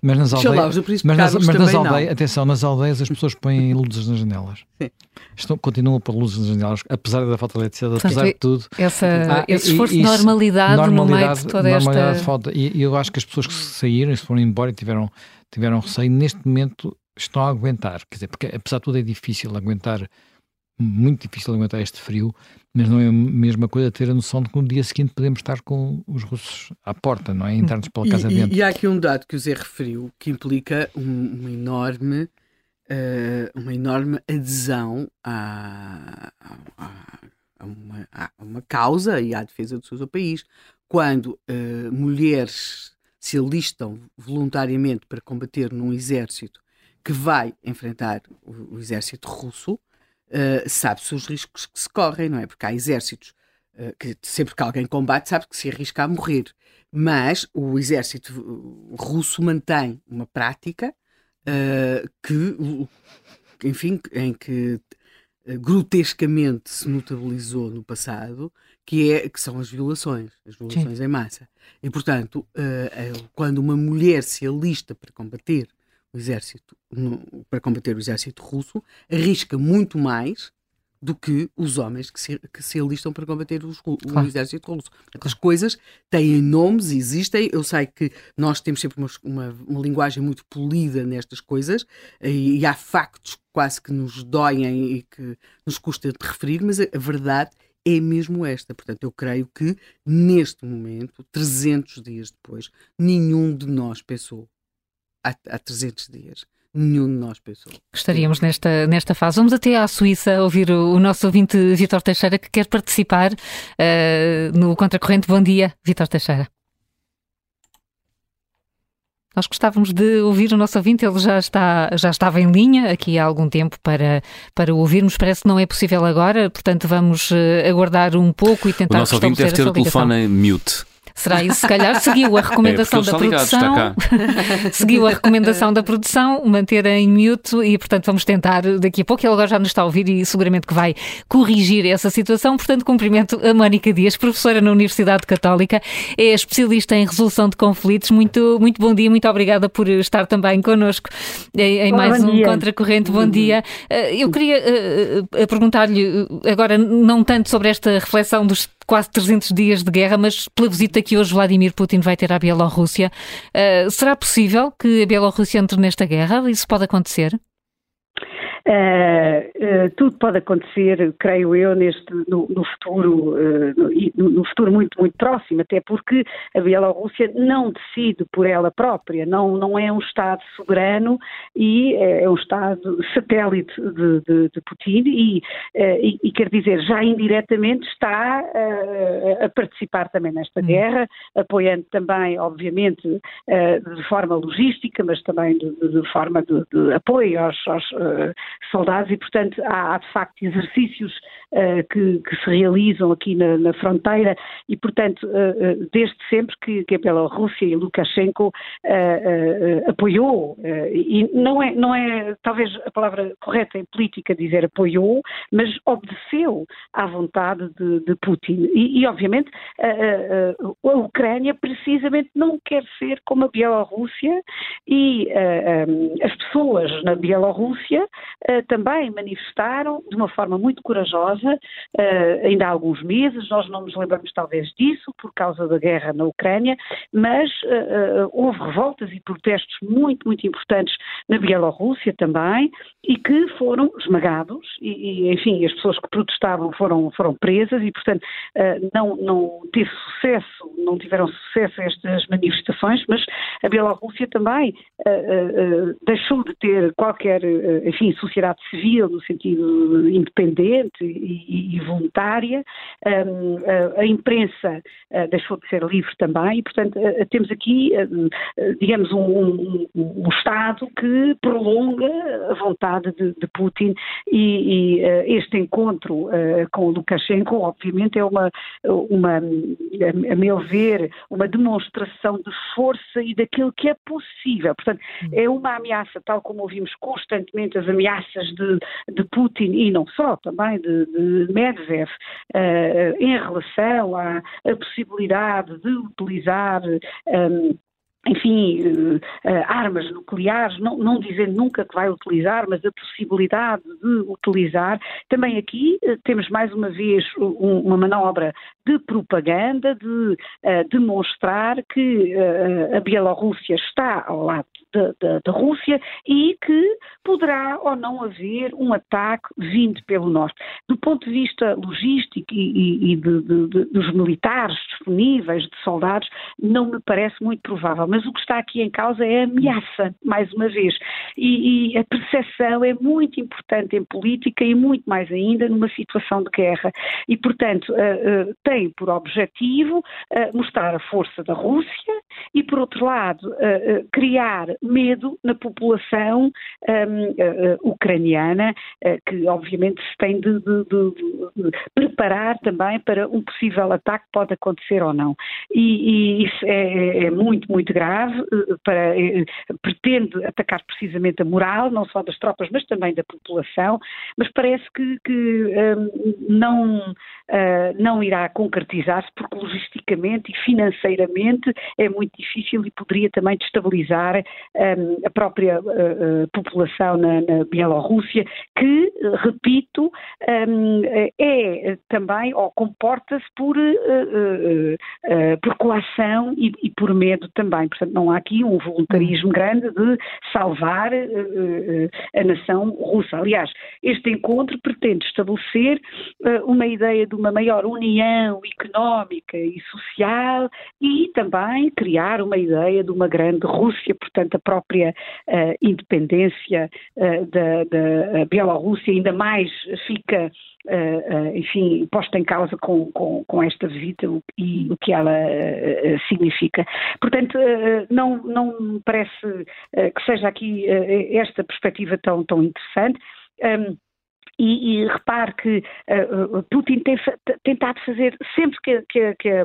mas nas aldeias, mas nas, mas nas aldeias atenção, nas aldeias as pessoas põem luzes nas janelas. Sim. Estão, continuam a pôr luzes nas janelas, apesar da falta de eletricidade, Portanto, apesar de tudo. Essa, ah, esse esforço de normalidade, normalidade, no meio de toda normalidade esta... falta. E eu acho que as pessoas que saíram, se foram embora e tiveram, tiveram receio, neste momento estão a aguentar. Quer dizer, porque apesar de tudo é difícil aguentar, muito difícil aguentar este frio, mas não é a mesma coisa ter a noção de que no dia seguinte podemos estar com os russos à porta, não é? Entrar-nos pela casa e, dentro. E há aqui um dado que o Zé referiu que implica um, uma enorme. Uh, uma enorme adesão a, a, a, uma, a, uma, causa e à defesa do seu país. Quando uh, mulheres se alistam voluntariamente para combater num exército que vai enfrentar o, o exército russo, uh, sabe-se os riscos que se correm, não é? Porque há exércitos uh, que sempre que alguém combate sabe que se arrisca a morrer. Mas o exército russo mantém uma prática uh, que, enfim, em que grotescamente se notabilizou no passado, que, é, que são as violações, as violações Sim. em massa. E, portanto, quando uma mulher se alista para combater o exército no, para combater o exército russo arrisca muito mais do que os homens que se, que se alistam para combater os, o claro. exército russo. As coisas têm nomes, existem. Eu sei que nós temos sempre uma, uma, uma linguagem muito polida nestas coisas e, e, há factos quase que nos doem e que nos custa de referir, mas a, a verdade é mesmo esta. Portanto, eu creio que neste momento, 300 dias depois, nenhum de nós pensou há, há 300 dias. Nenhum de nós pensou. Estaríamos nesta, nesta fase. Vamos até à Suíça ouvir o, o nosso ouvinte Vitor Teixeira, que quer participar uh, no Contracorrente. Bom dia, Vitor Teixeira. Nós gostávamos de ouvir o nosso ouvinte, ele já, está, já estava em linha aqui há algum tempo para, para ouvirmos, parece que não é possível agora, portanto vamos uh, aguardar um pouco e tentar O nosso ouvinte deve ter o telefone em mute. Será isso, se calhar seguiu a é, recomendação é, da produção. Seguiu a recomendação da produção, manter em mute e, portanto, vamos tentar daqui a pouco. Ele agora já nos está a ouvir e seguramente que vai corrigir essa situação. Portanto, cumprimento a Mónica Dias, professora na Universidade Católica, é especialista em resolução de conflitos. Muito, muito bom dia, muito obrigada por estar também connosco em, em mais um Contracorrente. Bom dia. Eh, eu queria uh, perguntar-lhe agora, não tanto sobre esta reflexão dos quase 300 dias de guerra, mas pela visita que hoje Vladimir Putin vai ter à Bielorrússia, uh, será possível que a Bielorrússia entre nesta guerra? Isso pode acontecer? Uh, uh, tudo pode acontecer, creio eu, neste, no, no futuro, uh, no, no, futuro muito, muito próximo, até porque a Bielorrússia não decide por ela própria, não, não é um Estado soberano e é, é um Estado satélite de, de, de Putin e, e, e, quer dizer, já indiretamente está a participar também nesta hum. guerra, apoiando também, obviamente, de forma logística, mas também de, de forma de, apoio aos, aos soldados e, portanto, há, há de facto exercícios uh, que, que, se realizam aqui na, na fronteira e, portanto, uh, desde sempre que, que a Bielorrússia e Lukashenko apoiou, e não é, não é talvez a palavra correta em política dizer apoiou, mas obedeceu à vontade de, de Putin. E, e obviamente, a Ucrânia precisamente não quer ser como a Bielorrússia e as pessoas na Bielorrússia também manifestaram de uma forma muito corajosa, ainda há alguns meses, nós não nos lembramos talvez disso, por causa da guerra na Ucrânia, mas houve revoltas e protestos muito, muito importantes na Bielorrússia também, e que foram esmagados, e, e enfim, as pessoas que protestavam foram, foram presas, e portanto não, não teve sucesso, não tiveram sucesso estas manifestações, mas a Bielorrússia também deixou de ter qualquer, enfim, sociedade civil no sentido independente e, e voluntária, um, a imprensa deixou de ser livre também, e portanto temos aqui, digamos, um, um, um, Estado que prolonga a vontade de, de Putin e, e este encontro com Lukashenko, obviamente, é uma, uma, a meu ver, uma demonstração de força e daquilo que é possível. Portanto, hum. é uma ameaça, tal como ouvimos constantemente as ameaças de, de Putin e não só, também de, de Medvedev, uh, em relação à, possibilidade de utilizar. Um, enfim, uh, uh, armas nucleares, não, não, dizendo nunca que vai utilizar, mas a possibilidade de utilizar. Também aqui uh, temos mais uma vez um, uma manobra de propaganda, de demonstrar que a Bielorrússia está ao lado da, Rússia e que poderá ou não haver um ataque vindo pelo norte. Do ponto de vista logístico e, e, e de, de, de, dos militares disponíveis, de soldados, não me parece muito provável mas o que está aqui em causa é a ameaça, mais uma vez. E, e a percepção é muito importante em política e muito mais ainda numa situação de guerra. E, portanto, uh, uh, tem por objetivo uh, mostrar a força da Rússia e, por outro lado, criar medo na população um, ucraniana, que obviamente se tem de, de, de, de, preparar também para um possível ataque que pode acontecer ou não. E, e isso é, é muito, muito grave eh, para, eh, pretende atacar precisamente a moral, não só das tropas, mas também da população, mas parece que, que um, não, uh, não irá concretizar-se, porque logisticamente e financeiramente é muito difícil e poderia também destabilizar um, a própria uh, população na, na, Bielorrússia, que, repito, um, é também, ou comporta-se por, uh, por coação e, e por medo também. Portanto, não há aqui um voluntarismo hum. grande de salvar uh, a nação russa. Aliás, este encontro pretende estabelecer uh, uma ideia de uma maior união económica e social e também criar uma ideia de uma grande Rússia, portanto, a própria uh, independência da, da Bielorrússia ainda mais fica uh, enfim, posta em causa com, com, com, esta visita e o que ela uh, significa. Portanto, não, não me parece que seja aqui esta perspectiva tão, tão interessante. Um, e, e, repare que uh, Putin tem tentado fazer, sempre que, que, que, a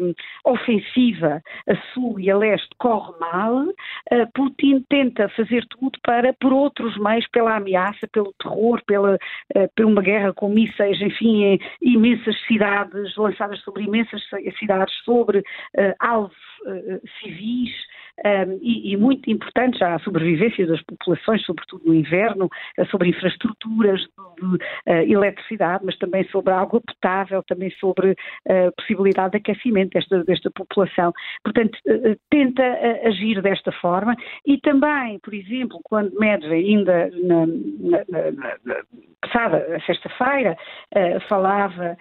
ofensiva a sul e a leste corre mal, uh, Putin tenta fazer tudo para, por outros meios, pela ameaça, pelo terror, pela, uh, por uma guerra com mísseis, enfim, em imensas cidades, lançadas sobre imensas cidades, sobre alvos civis, um, e, e, muito importantes à sobrevivência das populações, sobretudo no inverno, eh, sobre infraestruturas de, de uh, eletricidade, mas também sobre água potável, também sobre a uh, possibilidade de aquecimento desta, desta população. Portanto, uh, tenta agir desta forma e também, por exemplo, quando Medvedev ainda na, na, na, passada sexta-feira falava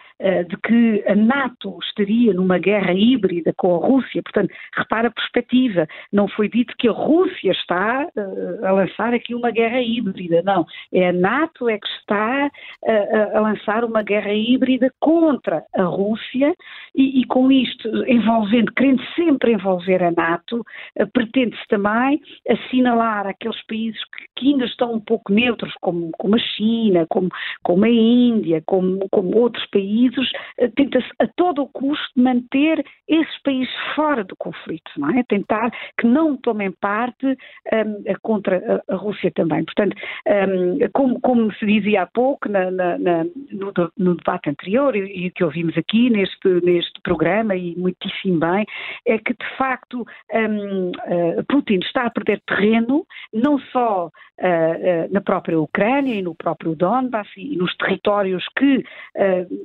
de que a NATO estaria numa guerra híbrida com a Rússia, portanto, repara a perspectiva, não foi dito que a Rússia está uh, a lançar aqui uma guerra híbrida, não. É a NATO é que está uh, a lançar uma guerra híbrida contra a Rússia e, e com isto envolvendo, querendo sempre envolver a NATO, uh, pretende-se também assinalar aqueles países que, que, ainda estão um pouco neutros, como, como a China, como, como a Índia, como, como outros países, tenta-se a todo o custo manter esses países fora do conflito, não é? Tentar que não tomem parte um, contra a, Rússia também. Portanto, um, como, como, se dizia há pouco na, na, na, no, no, debate anterior e, e, que ouvimos aqui neste, neste programa e muitíssimo bem, é que de facto um, uh, Putin está a perder terreno, não só uh, uh, na própria Ucrânia e no próprio Donbass e nos territórios que,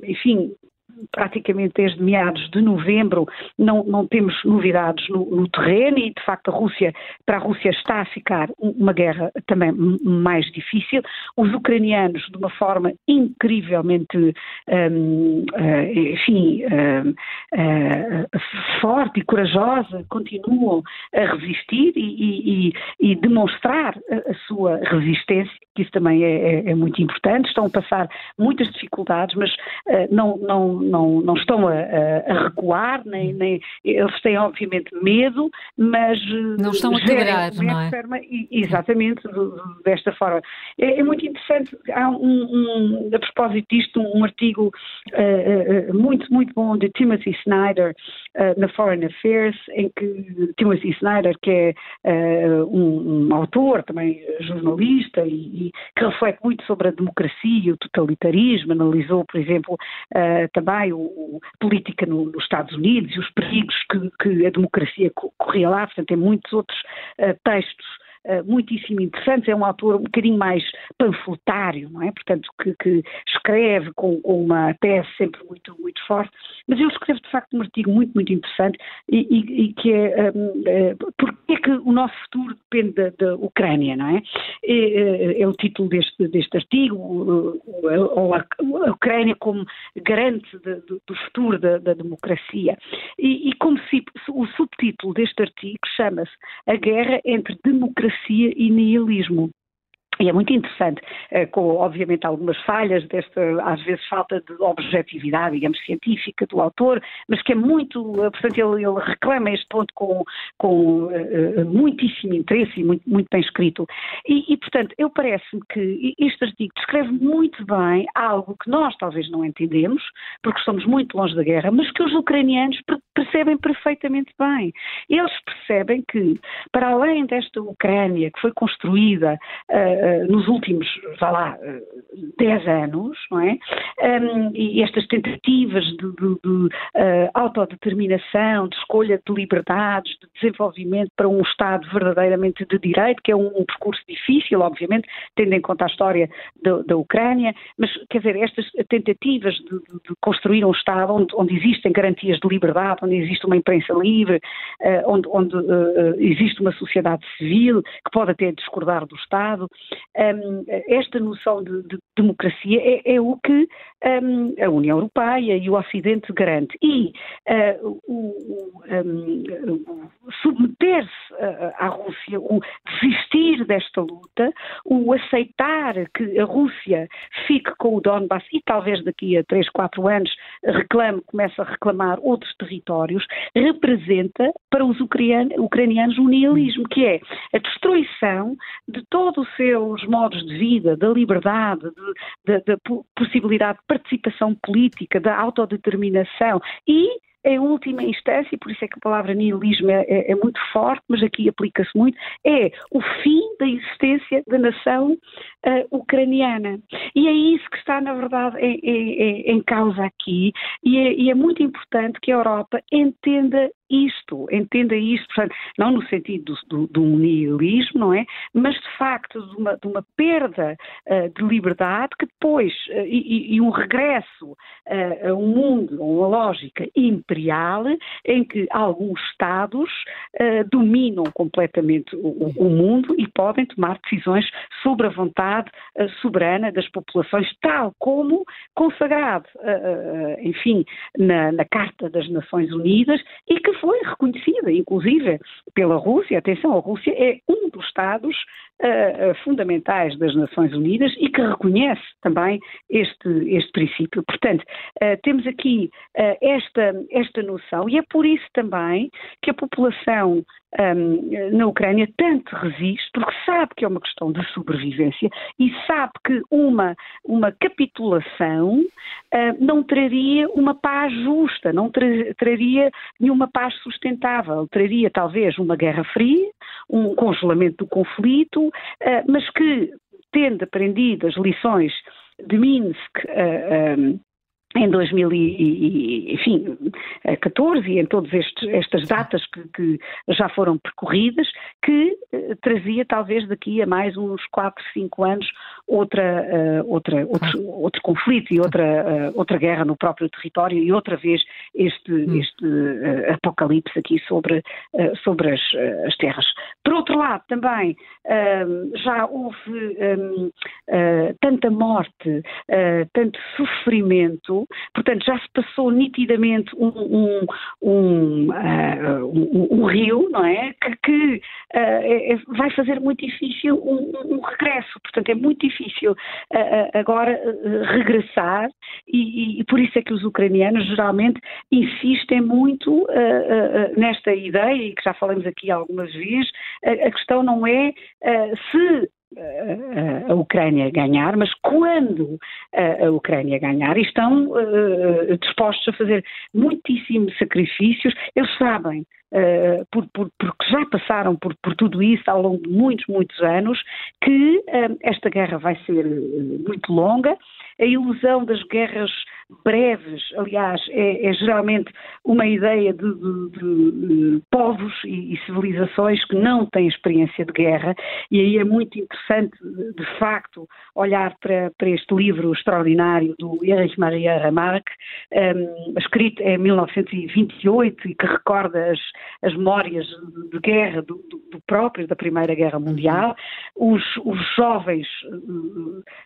enfim, praticamente desde meados de novembro não, não temos novidades no, no, terreno e de facto a Rússia, para a Rússia está a ficar uma guerra também mais difícil. Os ucranianos de uma forma incrivelmente um, uh, enfim uh, forte e corajosa continuam a resistir e, e, e demonstrar a, sua resistência, que isso também é, é, é, muito importante. Estão a passar muitas dificuldades, mas uh, não, não não, não estão a, a, recuar, nem, nem, eles têm obviamente medo, mas não estão a quebrar, não é? Exatamente desta forma. É, é, muito interessante, há um, um, a propósito disto, um artigo uh, uh, muito, muito bom de Timothy Snyder uh, na Foreign Affairs, em que Timothy Snyder, que é um, um, autor, também jornalista, e, e, que reflete muito sobre a democracia e o totalitarismo, analisou, por exemplo, também também o, política no, nos Estados Unidos e os perigos que, que a democracia corria lá, portanto, tem muitos outros uh, textos uh, muitíssimo interessantes. É um autor um bocadinho mais panfletário, não é? Portanto, que, que escreve com, com, uma tese sempre muito, muito forte. Mas ele escreve, de facto, um artigo muito, muito interessante e, e, e que é um, é, porque é que o nosso futuro depende da, da Ucrânia, não é? É, é? é, o título deste, deste artigo, ou a, a Ucrânia como garante de, de, do futuro da, da democracia. E, e como se, o subtítulo deste artigo chama-se A Guerra entre Democracia e nihilismo. E é muito interessante, eh, com obviamente algumas falhas desta, às vezes falta de objetividade, digamos, científica do autor, mas que é muito, eh, portanto ele, ele reclama este ponto com, com uh, muitíssimo interesse e muito, muito bem escrito. E, e portanto, eu parece-me que este artigo descreve muito bem algo que nós talvez não entendemos, porque estamos muito longe da guerra, mas que os ucranianos percebem perfeitamente bem. Eles percebem que, para além desta Ucrânia que foi construída uh, eh, nos últimos, vá lá, 10 eh, anos, não é? Um, e estas tentativas de, de, de uh, autodeterminação, de escolha de liberdades, de desenvolvimento para um Estado verdadeiramente de direito, que é um, um percurso difícil, obviamente, tendo em conta a história da, da Ucrânia, mas, quer dizer, estas tentativas de, de construir um Estado onde, onde, existem garantias de liberdade, onde existe uma imprensa livre, uh, onde, onde uh, existe uma sociedade civil que pode até discordar do Estado, esta noção de, de democracia é, é, o que um, a União Europeia e o Ocidente garante. E uh, o, um, submeter-se à Rússia, o desistir desta luta, o aceitar que a Rússia fique com o Donbass e talvez daqui a 3, 4 anos reclame, comece a reclamar outros territórios, representa para os ucranianos o nihilismo, que é a destruição de todo o seu os modos de vida, da liberdade, da possibilidade de participação política, da autodeterminação e em última instância, e por isso é que a palavra nihilismo é, é, é muito forte, mas aqui aplica-se muito, é o fim da existência da nação uh, ucraniana. E é isso que está, na verdade, em, em, em causa aqui, e é, e é muito importante que a Europa entenda isto, entenda isto, portanto, não no sentido do, do, do nihilismo, não é? Mas de facto de uma, de uma perda uh, de liberdade que depois, uh, e, e, um regresso uh, a um mundo, a uma lógica imperial, em que alguns Estados dominam completamente o, o, mundo e podem tomar decisões sobre a vontade soberana das populações, tal como consagrado, enfim, na, na Carta das Nações Unidas e que foi reconhecida, inclusive, pela Rússia. Atenção, a Rússia é um dos Estados fundamentais das Nações Unidas e que reconhece também este, este princípio. Portanto, uh, temos aqui uh, esta, esta noção e é por isso também que a população um, na Ucrânia tanto resiste, porque sabe que é uma questão de sobrevivência e sabe que uma, uma capitulação uh, não traria uma paz justa, não tra traria nenhuma paz sustentável, traria talvez uma guerra fria, um congelamento do conflito, mas que, tendo aprendido as lições de Minsk, uh, um, em 2014 e em todas estas datas que, que, já foram percorridas, que eh, trazia talvez daqui a mais uns 4, 5 anos outra, uh, outra, outro, outro, conflito e outra, uh, outra guerra no próprio território e outra vez este, hum. este uh, apocalipse aqui sobre, sobre as, as, terras. Por outro lado, também já houve um, tanta morte, tanto sofrimento portanto já se passou nitidamente um, um, um, uh, um rio, não é? Que, que uh, vai fazer muito difícil um, regresso, portanto é muito difícil uh, agora regressar e, e, por isso é que os ucranianos geralmente insistem muito nesta ideia e que já falamos aqui algumas vezes, a, a questão não é se a Ucrânia ganhar, mas quando a Ucrânia ganhar, estão uh, dispostos a fazer muitíssimos sacrifícios. Eles sabem, uh, por, por, porque já passaram por, por, tudo isso ao longo de muitos, muitos anos, que uh, esta guerra vai ser muito longa. A ilusão das guerras breves, aliás, é, é geralmente uma ideia de, de, de povos e, e, civilizações que não têm experiência de guerra, e aí é muito interessante, de facto, olhar para, para este livro extraordinário do Erich Maria Remarque, um, escrito em 1928 e que recorda as, as memórias de guerra do, do, do próprio da Primeira Guerra Mundial. Os, os jovens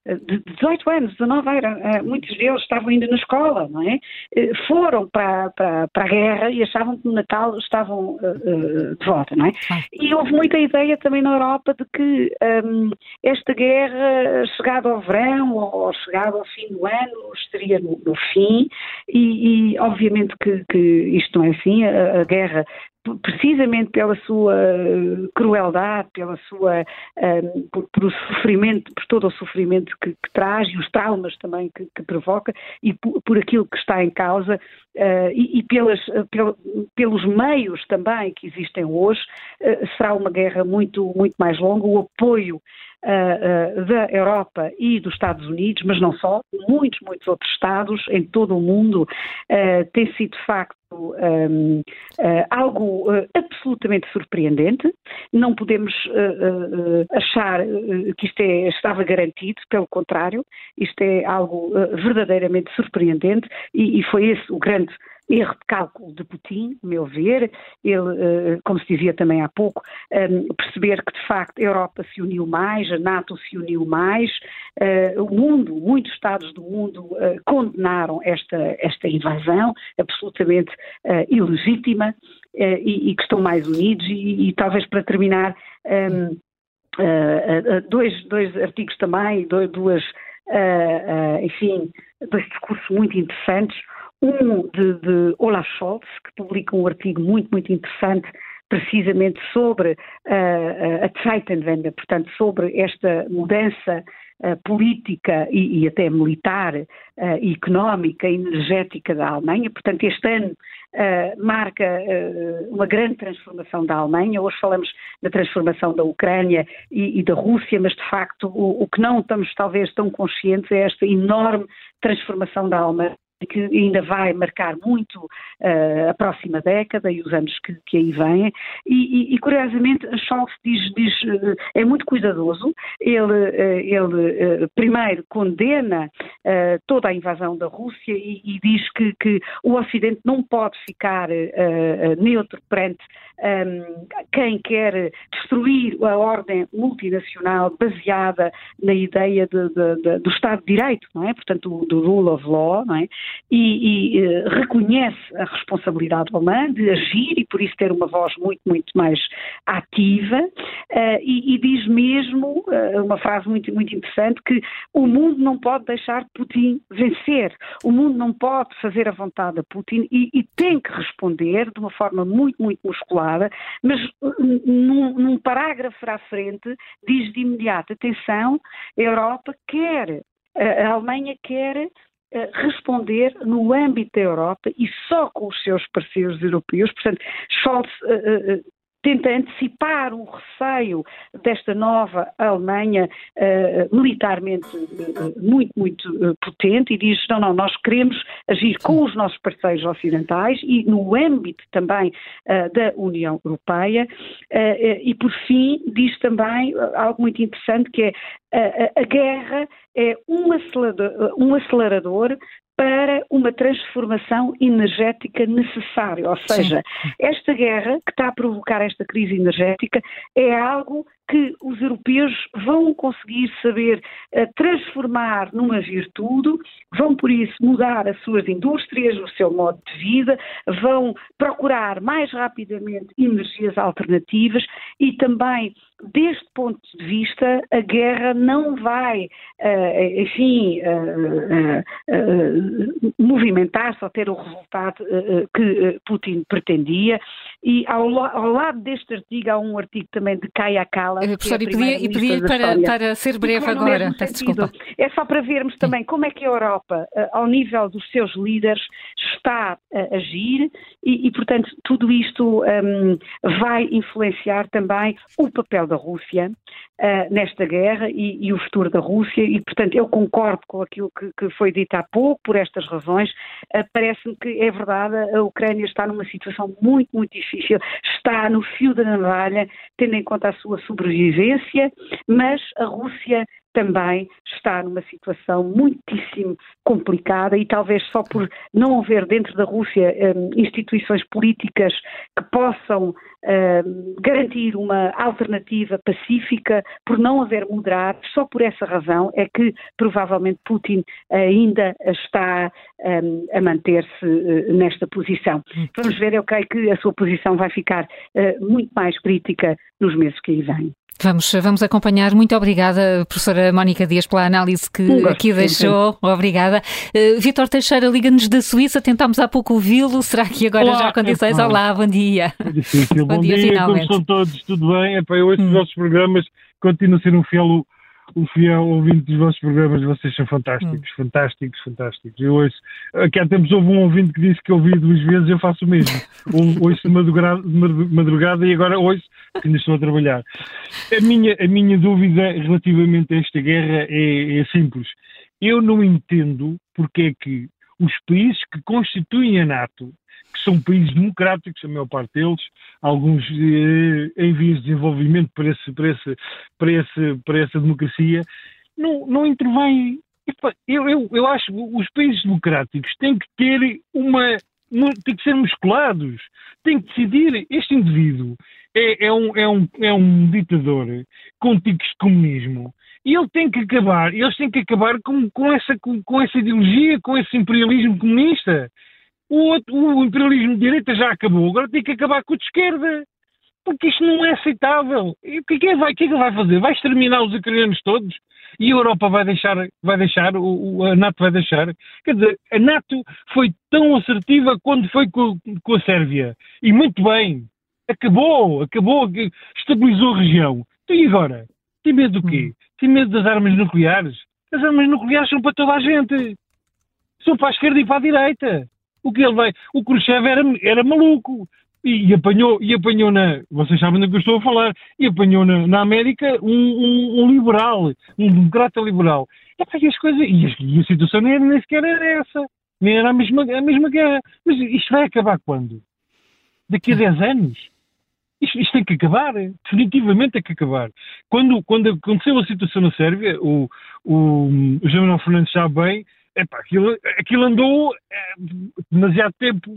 de 18 anos, 19 anos, muitos deles estavam ainda na escola, não é? Eh, foram para, para, para a guerra e achavam que no Natal estavam uh, de volta, não é? E houve muita ideia também na Europa de que um, esta guerra, chegada ao verão ou chegada ao fim do ano, estaria no, no fim, e, e, obviamente que, que, isto não é assim, a, a guerra precisamente pela sua eh, crueldade, pela sua um, por, por, o sofrimento, por todo o sofrimento que, que traz e os traumas também que, que provoca e por, por, aquilo que está em causa uh, e, e pelas, pel, pelos meios também que existem hoje, uh, será uma guerra muito, muito mais longa. O apoio uh, da Europa e dos Estados Unidos, mas não só, muitos, muitos outros Estados em todo o mundo, uh, tem sido de facto um, uh, algo absolutamente surpreendente. Não podemos achar que isto é, estava garantido, pelo contrário, isto é algo verdadeiramente surpreendente e, e, foi esse o grande erro de cálculo de Putin, a meu ver, ele, eh, como se dizia também há pouco, ehm, perceber que de facto a Europa se uniu mais, a NATO se uniu mais, eh, o mundo, muitos Estados do mundo eh, condenaram esta, esta invasão absolutamente ilegítima e, que estão mais unidos. E, e talvez para terminar ehm, dois, dois artigos também, duas, enfim, dois discursos muito interessantes um de, de Olaf Scholz, que publica um artigo muito, muito interessante precisamente sobre uh, a Zeitenwende, portanto, sobre esta mudança uh, política e, e, até militar, uh, económica energética da Alemanha. Portanto, este ano marca uma grande transformação da Alemanha. Hoje falamos da transformação da Ucrânia e, e da Rússia, mas de facto o, o que não estamos talvez tão conscientes é esta enorme transformação da Alemanha que ainda vai marcar muito uh, a próxima década e os anos que, que aí vêm. E, e, e curiosamente, Scholz diz, diz uh, é muito cuidadoso. Ele, uh, ele primeiro condena toda a invasão da Rússia e, e diz que, que, o Ocidente não pode ficar neutro perante um, ehm, quem quer destruir a ordem multinacional baseada na ideia de, de, de, do Estado de Direito, não é? Portanto, do, do rule of law, não é? E, e uh, reconhece a responsabilidade alemã de agir e por isso ter uma voz muito, muito mais ativa. Uh, e, e, diz mesmo, uh, uma frase muito, muito interessante, que o mundo não pode deixar Putin vencer, o mundo não pode fazer a vontade a Putin e, e tem que responder de uma forma muito, muito musculada, mas num, num parágrafo à frente diz de imediato, atenção, a Europa quer a Alemanha quer eh, responder no âmbito da Europa e só com os seus parceiros europeus. Portanto, Scholz tenta antecipar um receio desta nova Alemanha uh, militarmente uh, muito, muito uh, potente e diz: não, não, nós queremos agir com os nossos parceiros ocidentais e no âmbito também da União Europeia. e por fim, diz também algo muito interessante que é a, a guerra é um acelerador, um acelerador para uma transformação energética necessária. Ou seja, Sim. esta guerra que está a provocar esta crise energética é algo que os europeus vão conseguir saber uh, transformar numa virtude, vão por isso mudar as suas indústrias, o seu modo de vida, vão procurar mais rapidamente energias alternativas e também deste ponto de vista, a guerra não vai, uh, enfim, uh, movimentar-se ou ter o resultado que Putin pretendia. E ao, ao, lado deste artigo há um artigo também de Kaya Kala. Uh, professor, é e pedia, e pedia para, para ser breve agora. Peço desculpa. É só para vermos também como é que a Europa, ao nível dos seus líderes, está a agir e, e portanto, tudo isto um, vai influenciar também o papel da Rússia uh, nesta guerra e, e, o futuro da Rússia, e portanto eu concordo com aquilo que, que foi dito há pouco, por estas razões. Uh, Parece-me que é verdade, a Ucrânia está numa situação muito, muito difícil, está no fio da navalha, tendo em conta a sua sobrevivência, mas a Rússia também está numa situação muitíssimo complicada e talvez só por não haver dentro da Rússia um, instituições políticas que possam um, garantir uma alternativa pacífica, por não haver moderados, só por essa razão é que provavelmente Putin ainda está um, a manter-se uh, nesta posição. Vamos ver, eu creio que a sua posição vai ficar uh, muito mais crítica nos meses que aí vêm. Vamos, vamos acompanhar. Muito obrigada, professora Mónica Dias, pela análise que aqui deixou. Obrigada. Uh, Vítor Teixeira, liga-nos da Suíça. Tentámos há pouco ouvi-lo. Será que agora Olá, já há condições? É, Olá, bom dia. É difícil. bom, bom dia, dia finalmente. como estão todos? Tudo bem? Epá, eu ouço hum. os vossos programas, continuo a ser um fiel o fiel ouvinte dos vossos programas, vocês são fantásticos, hum. fantásticos, fantásticos. Eu ouço, aqui há tempos houve um ouvinte que disse que ouvi duas vezes, eu faço o mesmo. ouço de madrugada, de madrugada e agora ouço que ainda estou a trabalhar. A minha, a minha dúvida relativamente a esta guerra é, é simples. Eu não entendo porque é que os países que constituem a NATO que são países democráticos, a maior parte deles, alguns eh, em vias de desenvolvimento para, esse, para, esse, para, esse, para essa democracia, não, não intervêm. Eu, eu, eu acho que os países democráticos têm que ter uma. têm que ser musculados, têm que decidir. Este indivíduo é, é, um, é, um, é um ditador com tiques de comunismo e ele tem que acabar, eles têm que acabar com, com, essa, com, com essa ideologia, com esse imperialismo comunista. O, outro, o imperialismo de direita já acabou, agora tem que acabar com o de esquerda. Porque isto não é aceitável. E o que é que, vai, o que, é que vai fazer? Vai exterminar os ucranianos todos? E a Europa vai deixar, vai deixar, o, a NATO vai deixar? Quer dizer, a NATO foi tão assertiva quando foi com, com a Sérvia. E muito bem. Acabou, acabou, estabilizou a região. Então, e agora? Tem medo do quê? Hum. Tem medo das armas nucleares? As armas nucleares são para toda a gente. São para a esquerda e para a direita. O que ele vai. O Khrushchev era, era maluco. E, e, apanhou, e apanhou na. Vocês sabem do que eu estou a falar. E apanhou na, na América um, um, um, liberal, um democrata liberal. E, as coisas, e, a, e a situação nem, nem sequer era essa. Nem era a mesma, a mesma guerra. Mas isto vai acabar quando? Daqui a 10 anos? Isto, isto, tem que acabar, definitivamente tem que acabar. Quando, quando aconteceu a situação na Sérvia, o, o, o General Fernandes sabe bem, epá, aquilo, aquilo andou é, demasiado tempo.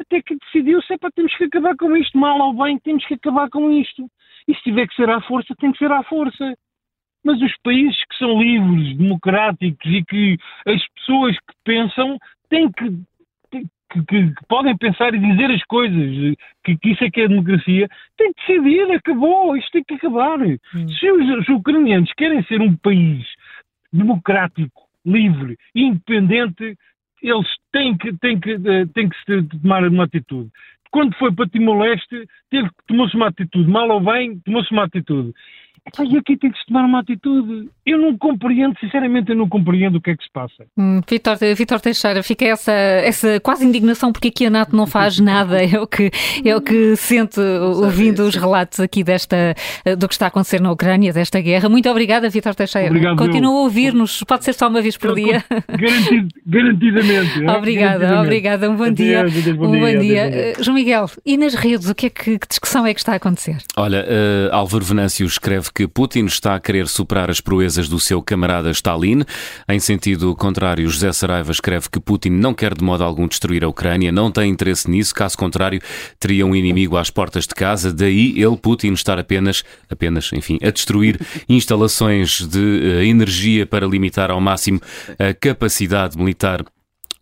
Até que decidiu-se, epá, temos que acabar com isto, mal ou bem, temos que acabar com isto. E se tiver que ser à força, tem que ser à força. Mas os países que são livres, democráticos e que as pessoas que pensam têm que, que, que, que, podem pensar e dizer as coisas, que, que, isso é que é democracia, têm que decidir, acabou, isto tem que acabar. Hum. Se os, os ucranianos querem ser um país democrático, livre, independente, eles têm que, têm que, eh, têm que tomar uma atitude. Quando foi para Timor-Leste, tomou-se uma atitude. Mal ou bem, tomou-se uma atitude. E aqui tem que se tomar uma atitude. Eu não compreendo, sinceramente, eu não compreendo o que é que se passa. Hum, Vitor, Vitor Teixeira, fica essa, essa quase indignação porque aqui a NATO não faz nada, é o que, é o que sente ouvindo os relatos aqui desta, do que está a acontecer na Ucrânia, desta guerra. Muito obrigada, Vitor Teixeira. Obrigado, Continua a ouvir-nos, pode ser só uma vez por dia. Garantid, garantidamente. É? Obrigada, obrigada. Um bom dia. Um bom dia. Uh, João Miguel, e nas redes, o que, é que, que discussão é que está a acontecer? Olha, uh, Álvaro Venâncio escreve que Putin está a querer superar as proezas do seu camarada Stalin. Em sentido contrário, José Saraiva escreve que Putin não quer de modo algum destruir a Ucrânia, não tem interesse nisso, caso contrário, teria um inimigo às portas de casa, daí ele, Putin, estar apenas, apenas, enfim, a destruir instalações de uh, energia para limitar ao máximo a capacidade militar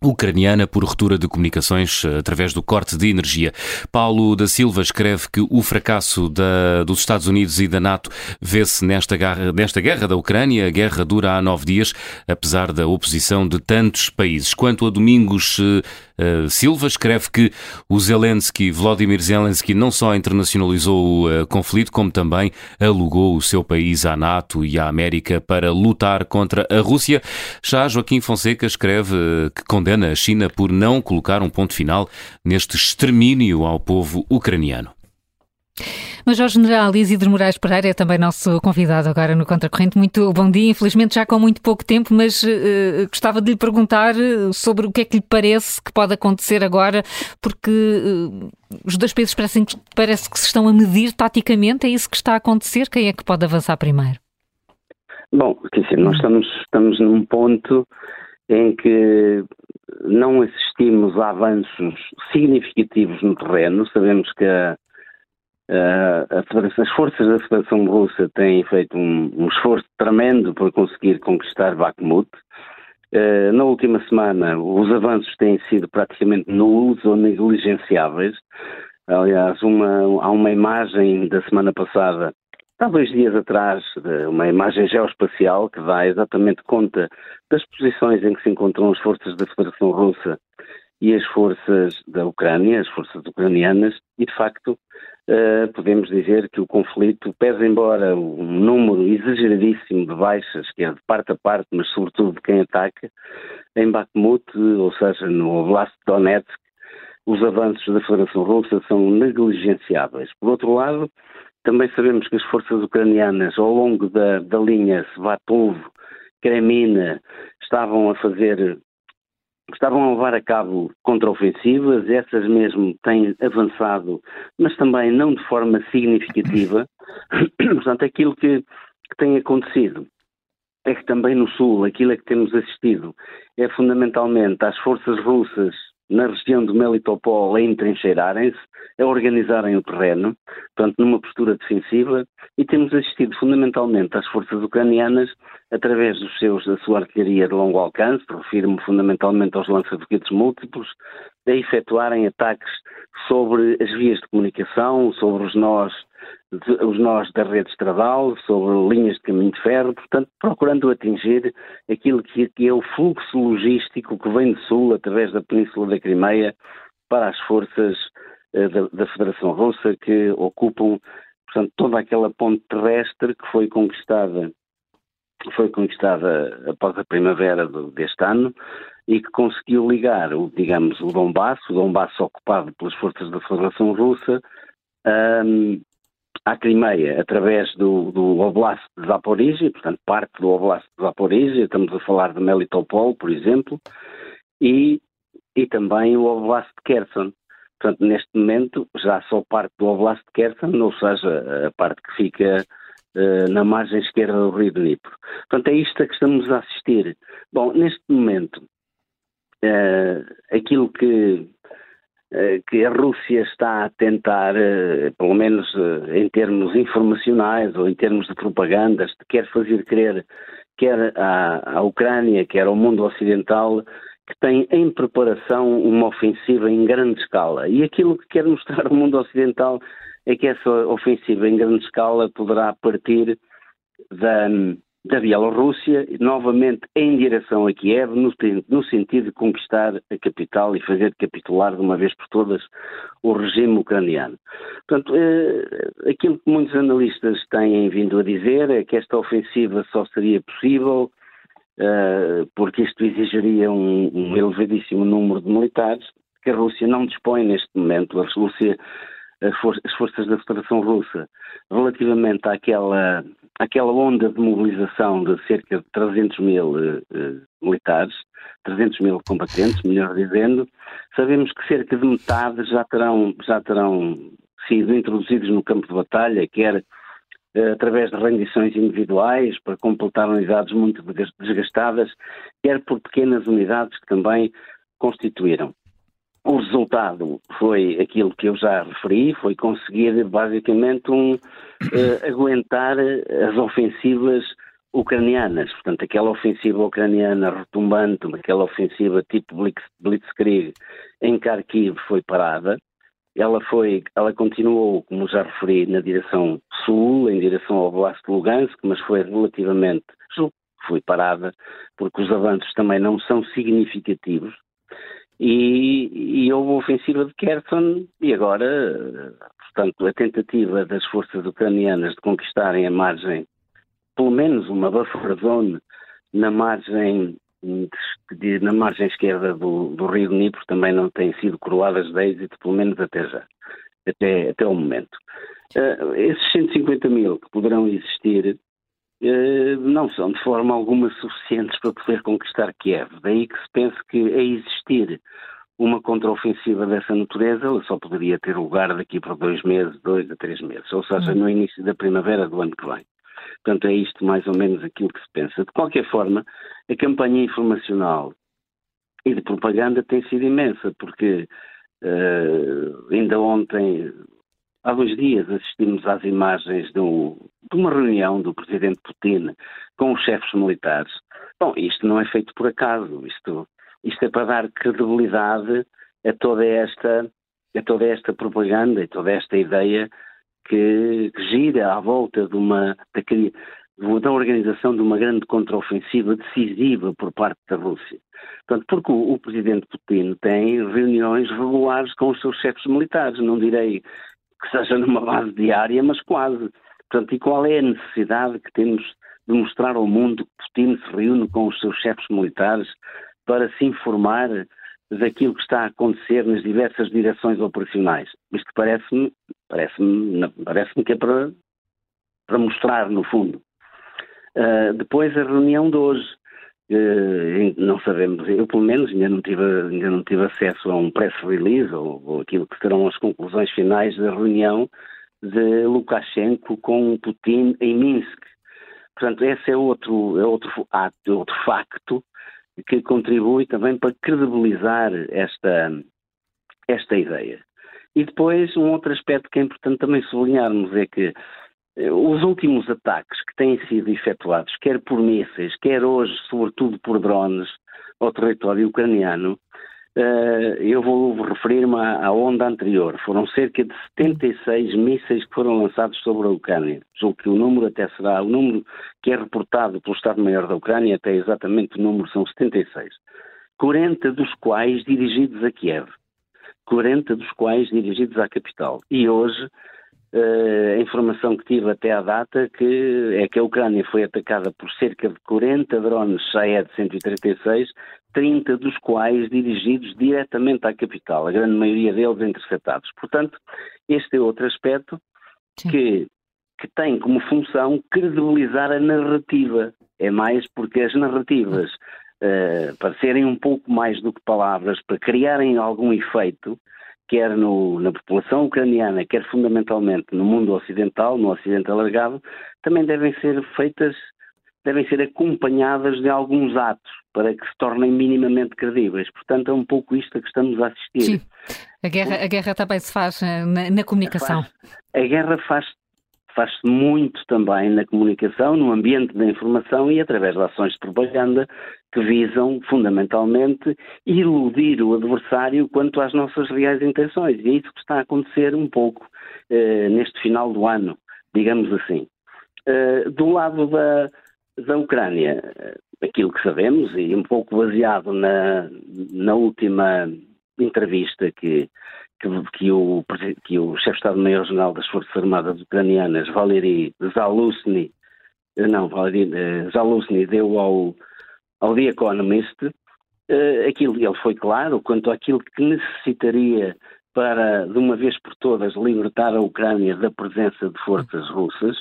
ucraniana por ruptura de comunicações eh, através do corte de energia. Paulo da Silva escreve que o fracasso da, dos Estados Unidos e da NATO vê-se nesta, nesta guerra da Ucrânia. A guerra dura há nove dias, apesar da oposição de tantos países. Quanto a Domingos eh, Silva escreve que o Zelensky, Vladimir Zelensky, não só internacionalizou o uh, conflito, como também alugou o seu país à NATO e à América para lutar contra a Rússia. Já Joaquim Fonseca escreve uh, que condena a China por não colocar um ponto final neste extermínio ao povo ucraniano. Major General Isidro Moraes Pereira é também nosso convidado agora no Contracorrente. Muito bom dia, infelizmente já com muito pouco tempo, mas uh, gostava de lhe perguntar eh, sobre o que é que lhe parece que pode acontecer agora, porque uh, os dois países parecem, parece que se estão a medir taticamente, é isso que está a acontecer? Quem é que pode avançar primeiro? Bom, quer dizer, nós estamos, estamos num ponto em que não assistimos a avanços significativos no terreno. Sabemos que a, Uh, as forças da Federação Russa têm feito um, um, esforço tremendo para conseguir conquistar Bakhmut. Uh, na última semana, os avanços têm sido praticamente nulos ou negligenciáveis. Aliás, uma, há uma imagem da semana passada, há dois dias atrás, uma imagem geoespacial que dá exatamente conta das posições em que se encontram as forças da Federação Russa e as forças da Ucrânia, as forças ucranianas, e de facto uh, podemos dizer que o conflito, pese embora um número exageradíssimo de baixas, que é de parte a parte, mas sobretudo de quem ataca, em Bakhmut, ou seja, no Oblast de Donetsk, os avanços da Federação Russa são negligenciáveis. Por outro lado, também sabemos que as forças ucranianas, ao longo da, da linha Svatov, Kremina, estavam a fazer estavam a levar a cabo contraofensivas, essas mesmo têm avançado, mas também não de forma significativa. Portanto, aquilo que, que tem acontecido é que também no Sul, aquilo a que temos assistido é fundamentalmente às forças russas na região de Melitopol a entrincheirarem-se, a organizarem o terreno, portanto, numa postura defensiva, e temos assistido fundamentalmente às forças ucranianas, através dos seus, da sua artilharia de longo alcance, refiro-me fundamentalmente aos lança-foguetes múltiplos, a efetuarem ataques sobre as vias de comunicação, sobre os nós os nós da rede estradal, sobre linhas de caminho de ferro, portanto, procurando atingir aquilo que, é o fluxo logístico que vem do sul, através da Península da Crimeia, para as forças eh, da, da, Federação Russa que ocupam, portanto, toda aquela ponte terrestre que foi conquistada foi conquistada após a primavera deste ano e que conseguiu ligar, o, digamos, o Donbass, o Donbass ocupado pelas forças da Federação Russa, um, à Crimeia através do, do Oblast de Zaporizhia, portanto parte do Oblast de Zaporizhia, estamos a falar de Melitopol, por exemplo, e, e também o Oblast de Kherson. Portanto, neste momento já só parte do Oblast de Kherson, ou seja, a parte que fica uh, na margem esquerda do Rio de Dnipro. Portanto, é isto a que estamos a assistir. Bom, neste momento, uh, aquilo que que a Rússia está a tentar, eh, pelo menos eh, em termos informacionais ou em termos de propagandas, quer fazer crer quer à Ucrânia, quer ao mundo ocidental, que tem em preparação uma ofensiva em grande escala. E aquilo que quer mostrar ao mundo ocidental é que essa ofensiva em grande escala poderá partir da, da Bielorrússia, novamente em direção a Kiev, no, no, sentido de conquistar a capital e fazer capitular de uma vez por todas o regime ucraniano. Portanto, eh, aquilo que muitos analistas têm vindo a dizer é que esta ofensiva só seria possível eh, porque isto exigiria um, um elevadíssimo número de militares que a Rússia não dispõe neste momento. A Rússia as, for as forças da Federação Russa relativamente àquela, àquela onda de mobilização de cerca de 300 mil uh, militares, 300 mil combatentes, melhor dizendo, sabemos que cerca de metade já terão, já terão sido introduzidos no campo de batalha, quer uh, através de rendições individuais para completar unidades muito desgastadas, quer por pequenas unidades que também constituíram. O resultado foi aquilo que eu já referi, foi conseguir basicamente um, uh, aguentar as ofensivas ucranianas. Portanto, aquela ofensiva ucraniana retumbante, aquela ofensiva tipo Blitz, Blitzkrieg em Kharkiv foi parada. Ela foi, ela continuou, como já referi, na direção sul, em direção ao Oblast de Lugansk, mas foi relativamente, foi parada, porque os avanços também não são significativos e, e houve ofensiva de Kherson e agora, portanto, a tentativa das forças ucranianas de conquistarem a margem, pelo menos uma buffer zone na margem na margem esquerda do, do Rio Dnipro também não têm sido coroadas de êxito, pelo menos até já, até, até o momento. Uh, esses 150 mil que poderão existir não são de forma alguma suficientes para poder conquistar Kiev. Daí que se pense que a existir uma contraofensiva dessa natureza, ela só poderia ter lugar daqui por dois meses, dois a três meses, ou seja, no início da primavera do ano que vem. Portanto, é isto mais ou menos aquilo que se pensa. De qualquer forma, a campanha informacional e de propaganda tem sido imensa, porque uh, ainda ontem Há dois dias assistimos às imagens de, um, uma reunião do presidente Putin com os chefes militares. Bom, isto não é feito por acaso, isto, isto é para dar credibilidade a toda esta, a toda esta propaganda e toda esta ideia que, que gira à volta de uma, da, da organização de uma grande contraofensiva decisiva por parte da Rússia. Portanto, porque o, o presidente Putin tem reuniões regulares com os seus chefes militares, não direi que seja numa base diária, mas quase. Portanto, e qual é a necessidade que temos de mostrar ao mundo que Putin se reúne com os seus chefes militares para se informar daquilo que está a acontecer nas diversas direções operacionais? Isto parece-me parece-me parece que é para, para mostrar, no fundo. Uh, depois a reunião de hoje. Uh, não sabemos, eu pelo menos ainda não tive, ainda não tive acesso a um press release ou, ou aquilo que serão as conclusões finais da reunião de Lukashenko com Putin em Minsk. Portanto, esse é outro, é outro ato, é outro facto que contribui também para credibilizar esta, esta ideia. E depois, um outro aspecto que é importante também sublinharmos é que eh, os últimos ataques que têm sido efetuados, quer por mísseis, quer hoje, sobretudo por drones, ao território ucraniano, eh, eu vou referir-me à onda anterior. Foram cerca de 76 mísseis que foram lançados sobre a Ucrânia. Julgo que o número até será, o número que é reportado pelo Estado-Maior da Ucrânia, até exatamente o número são 76. 40 dos quais dirigidos a Kiev. 40 dos quais dirigidos à capital. E hoje a informação que tive até à data que é que a Ucrânia foi atacada por cerca de 40 drones Shahed 136, 30 dos quais dirigidos diretamente à capital, a grande maioria deles interceptados. Portanto, este é outro aspecto que, que tem como função credibilizar a narrativa. É mais porque as narrativas, uh, para serem um pouco mais do que palavras, para criarem algum efeito, quer no, na população ucraniana, quer fundamentalmente no mundo ocidental, no Ocidente alargado, também devem ser feitas, devem ser acompanhadas de alguns atos para que se tornem minimamente credíveis. Portanto, é um pouco isto a que estamos a assistir. Sim. A guerra, a guerra também se faz eh, na, na comunicação. Faz, a guerra faz, faz-se muito também na comunicação, no ambiente da informação e através de ações de propaganda que visam, fundamentalmente, iludir o adversário quanto às nossas reais intenções. E é isso que está a acontecer um pouco eh, neste final do ano, digamos assim. Eh, do lado da, da Ucrânia, aquilo que sabemos, e um pouco baseado na, na última entrevista que, que, que o, que o chefe de Estado-Maior-General das Forças Armadas Ucranianas, Valery Zaluzny, eh, não, Valery Zaluzny, deu ao, ao The Economist, aquilo, ele foi claro quanto àquilo que necessitaria para, de uma vez por todas, libertar a Ucrânia da presença de forças russas.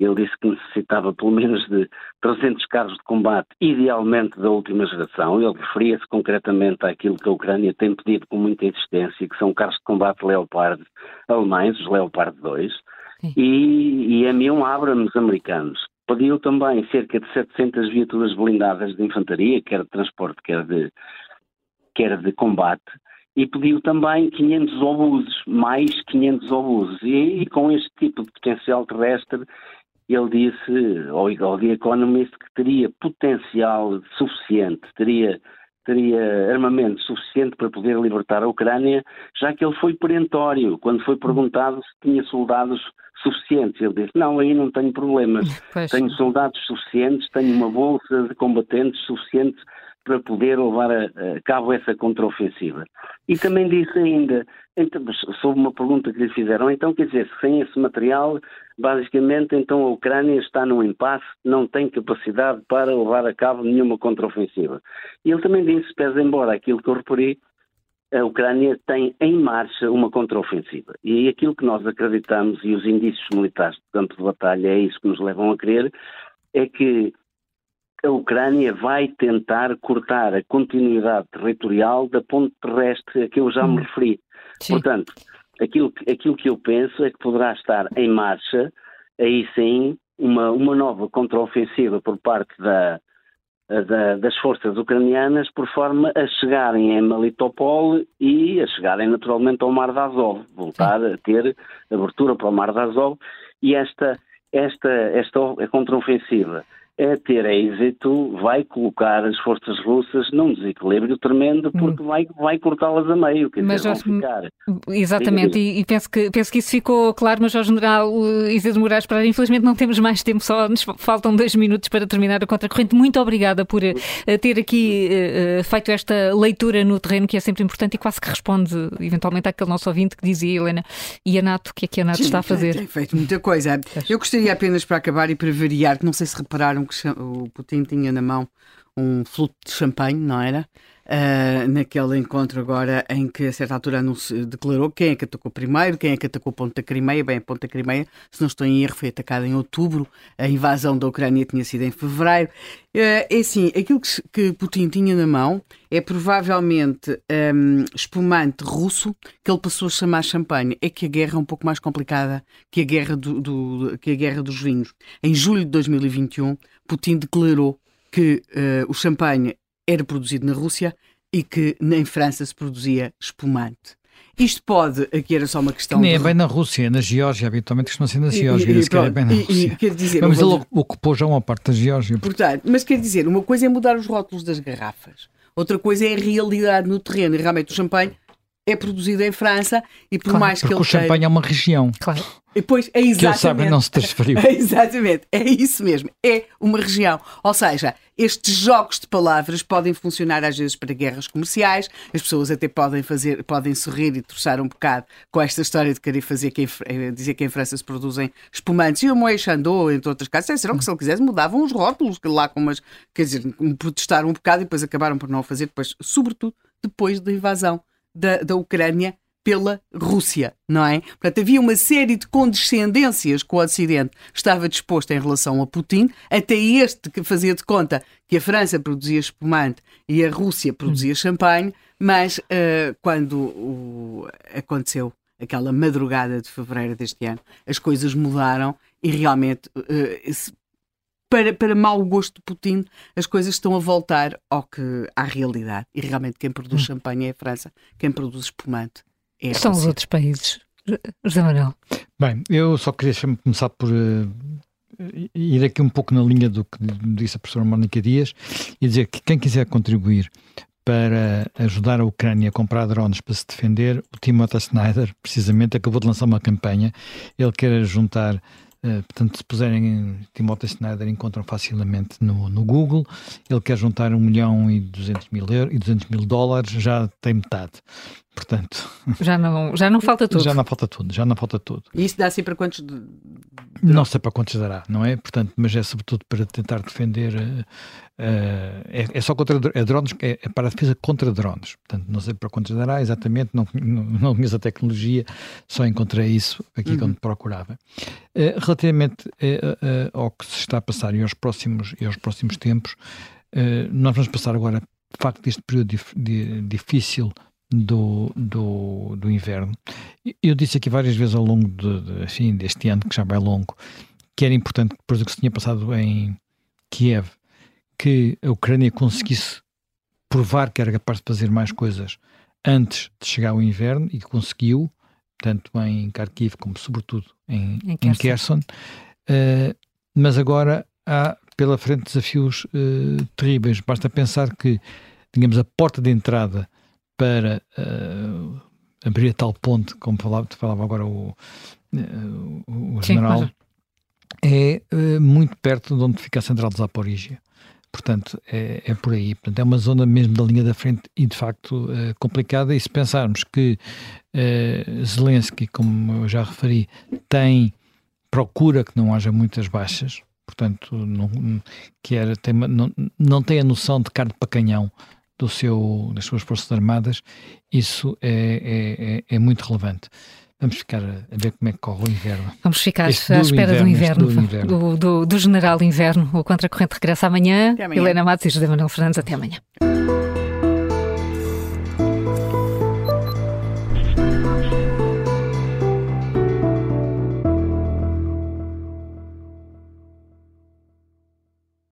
Ele disse que necessitava pelo menos de 300 carros de combate, idealmente da última geração. Ele referia-se concretamente àquilo que a Ucrânia tem pedido com muita insistência, que são carros de combate Leopard alemães, os Leopard 2, e, e M1 Abrams americanos. Pediu também cerca de 700 viaturas blindadas de infantaria, quer de transporte, quer de, quer de combate, e pediu também 500 obuses, mais 500 obuses. E, e, com este tipo de potencial terrestre, ele disse ao, ao The Economist que teria potencial suficiente, teria, teria armamento suficiente para poder libertar a Ucrânia, já que ele foi perentório quando foi perguntado se tinha soldados suficientes. Ele disse: Não, aí não tenho problemas. Pois. Tenho soldados suficientes, tenho uma bolsa de combatentes suficiente para poder levar a, a cabo essa contraofensiva. E também disse ainda, então, sobre uma pergunta que lhe fizeram, então quer dizer, sem esse material, basicamente então a Ucrânia está num impasse, não tem capacidade para levar a cabo nenhuma contraofensiva. E ele também disse, pese embora aquilo que eu referi, a Ucrânia tem em marcha uma contraofensiva. E aquilo que nós acreditamos, e os indícios militares do campo de batalha é isso que nos levam a crer, é que a Ucrânia vai tentar cortar a continuidade territorial da ponte terrestre a que eu já me hum. referi. Sim. Portanto, aquilo, aquilo que eu penso é que poderá estar em marcha, aí sim, uma, uma nova contraofensiva por parte da, da, das forças ucranianas por forma a chegarem em Melitopol e a chegarem naturalmente ao Mar de Azov, voltar sim. a ter abertura para o Mar de Azov e esta, esta, esta contraofensiva é ter êxito, vai colocar as forças russas num desequilíbrio tremendo porque hum. vai, vai cortá-las a meio, quer mas dizer, vão ficar. Exatamente, e, e, penso, que, penso que isso ficou claro, mas ao General Isidro Moraes Pereira, infelizmente não temos mais tempo, só nos faltam dois minutos para terminar a contracorrente. Muito obrigada por uh, ter aqui uh, feito esta leitura no terreno, que é sempre importante e quase que responde eventualmente àquele nosso ouvinte que dizia, Helena, e a NATO, o que é que a NATO Sim, está a fazer? Tem feito muita coisa. Eu gostaria apenas para acabar e para variar, que não sei se repararam que o Putin tinha na mão um flute de champanhe, não era? Uh, naquele encontro agora em que a certa altura declarou quem é que atacou primeiro, quem é que atacou Ponta Crimeia. Bem, a Ponta Crimeia, se não estou em erro, foi atacada em outubro, a invasão da Ucrânia tinha sido em fevereiro. Uh, é assim, aquilo que, que, Putin tinha na mão é provavelmente um, espumante russo que ele passou a chamar champanhe. É que a guerra é um pouco mais complicada que a guerra, do, do que a guerra dos vinhos. Em julho de 2021, Putin declarou que uh, o champanhe era produzido na Rússia e que em França se produzia espumante. Isto pode, aqui era só uma questão. Nem é bem na Rússia, na Geórgia, habitualmente costuma ser na Geórgia, e, e, é bem na Rússia. E, dizer, mas ele ocupou já uma parte da Geórgia. Portanto, mas quer dizer, uma coisa é mudar os rótulos das garrafas, outra coisa é a realidade no terreno, e realmente o champanhe é produzido em França e por claro, mais que ele o champanhe queira... é uma região. Claro. Pois, é exatamente. Que ele sabe não se transferiu. É exatamente, é isso mesmo. É uma região. Ou seja, estes jogos de palavras podem funcionar às vezes para guerras comerciais, as pessoas até podem fazer, podem sorrir e torçar um bocado com esta história de querer fazer que em, eh, dizer que em França se produzem espumantes e o Moët Chandot, entre outras casas, serão que se ele quisesse mudavam os rótulos lá com umas, quer dizer, protestaram um bocado e depois acabaram por não o fazer, depois, sobretudo depois da invasão da, da Ucrânia pela Rússia, não é? Portanto, havia uma série de condescendências que o Ocidente estava disposto em relação a Putin, até este que fazia de conta que a França produzia espumante e a Rússia produzia champanhe, mas uh, quando o, aconteceu aquela madrugada de fevereiro deste ano, as coisas mudaram e realmente uh, para, para mau gosto de Putin, as coisas estão a voltar ao que, à realidade. E realmente quem produz hum. champanhe é a França, quem produz espumante é a São os outros países. José Manuel. Bem, eu só queria começar por uh, ir aqui um pouco na linha do que disse a professora Mónica Dias e dizer que quem quiser contribuir para ajudar a Ucrânia a comprar drones para se defender, o Timothy Snyder, precisamente, acabou de lançar uma campanha. Ele quer juntar Uh, portanto, se puserem Timothy Snyder, encontram facilmente no, no Google. Ele quer juntar 1 milhão e 200 mil, euros, e 200 mil dólares, já tem metade. Portanto, já não, já não falta tudo. Já não falta tudo, já não falta tudo. E isso dá assim para quantos? De... Não sei para quantos dará, não é? Portanto, mas é sobretudo para tentar defender. Uh, uh, é, é, só contra é drones, é, é, para a defesa contra drones. Portanto, não sei para quantos dará exatamente, não, não, não conheço a tecnologia, só encontrei isso aqui uhum. quando procurava. Uh, relativamente ao que se está a passar e aos próximos, e aos próximos tempos, nós vamos passar agora, de facto, este período dif, de, difícil do, do, do inverno. Eu disse aqui várias vezes ao longo de, de, enfim, deste ano, que já vai longo, que era importante, depois do que se tinha passado em Kiev, que a Ucrânia conseguisse provar que era capaz de fazer mais coisas antes de chegar o inverno e que conseguiu, tanto em Kharkiv como sobretudo em, em Kherson. Em Kherson. Uh, mas agora há pela frente desafios uh, terríveis. Basta pensar que, digamos, a porta de entrada para uh, abrir a tal ponte, como falava, falava agora o, uh, o general, Sim, é uh, muito perto de onde fica a central de Zaporizhia. Portanto, é, é, por aí. Portanto, é uma zona mesmo da linha da frente e, de facto, complicada. E se pensarmos que Zelensky, como eu já referi, tem procura que não haja muitas baixas, portanto, não, quer, tem, não, não tem a noção de carne para canhão do seu, das suas Forças Armadas, isso é, é, é, é muito relevante. Vamos ficar a ver como é que corre o inverno. Vamos ficar este à espera do inverno, do, inverno. Do, do, do, general inverno. O Contracorrente regressa amanhã. amanhã. Helena Matos e José Manuel Fernandes, até amanhã.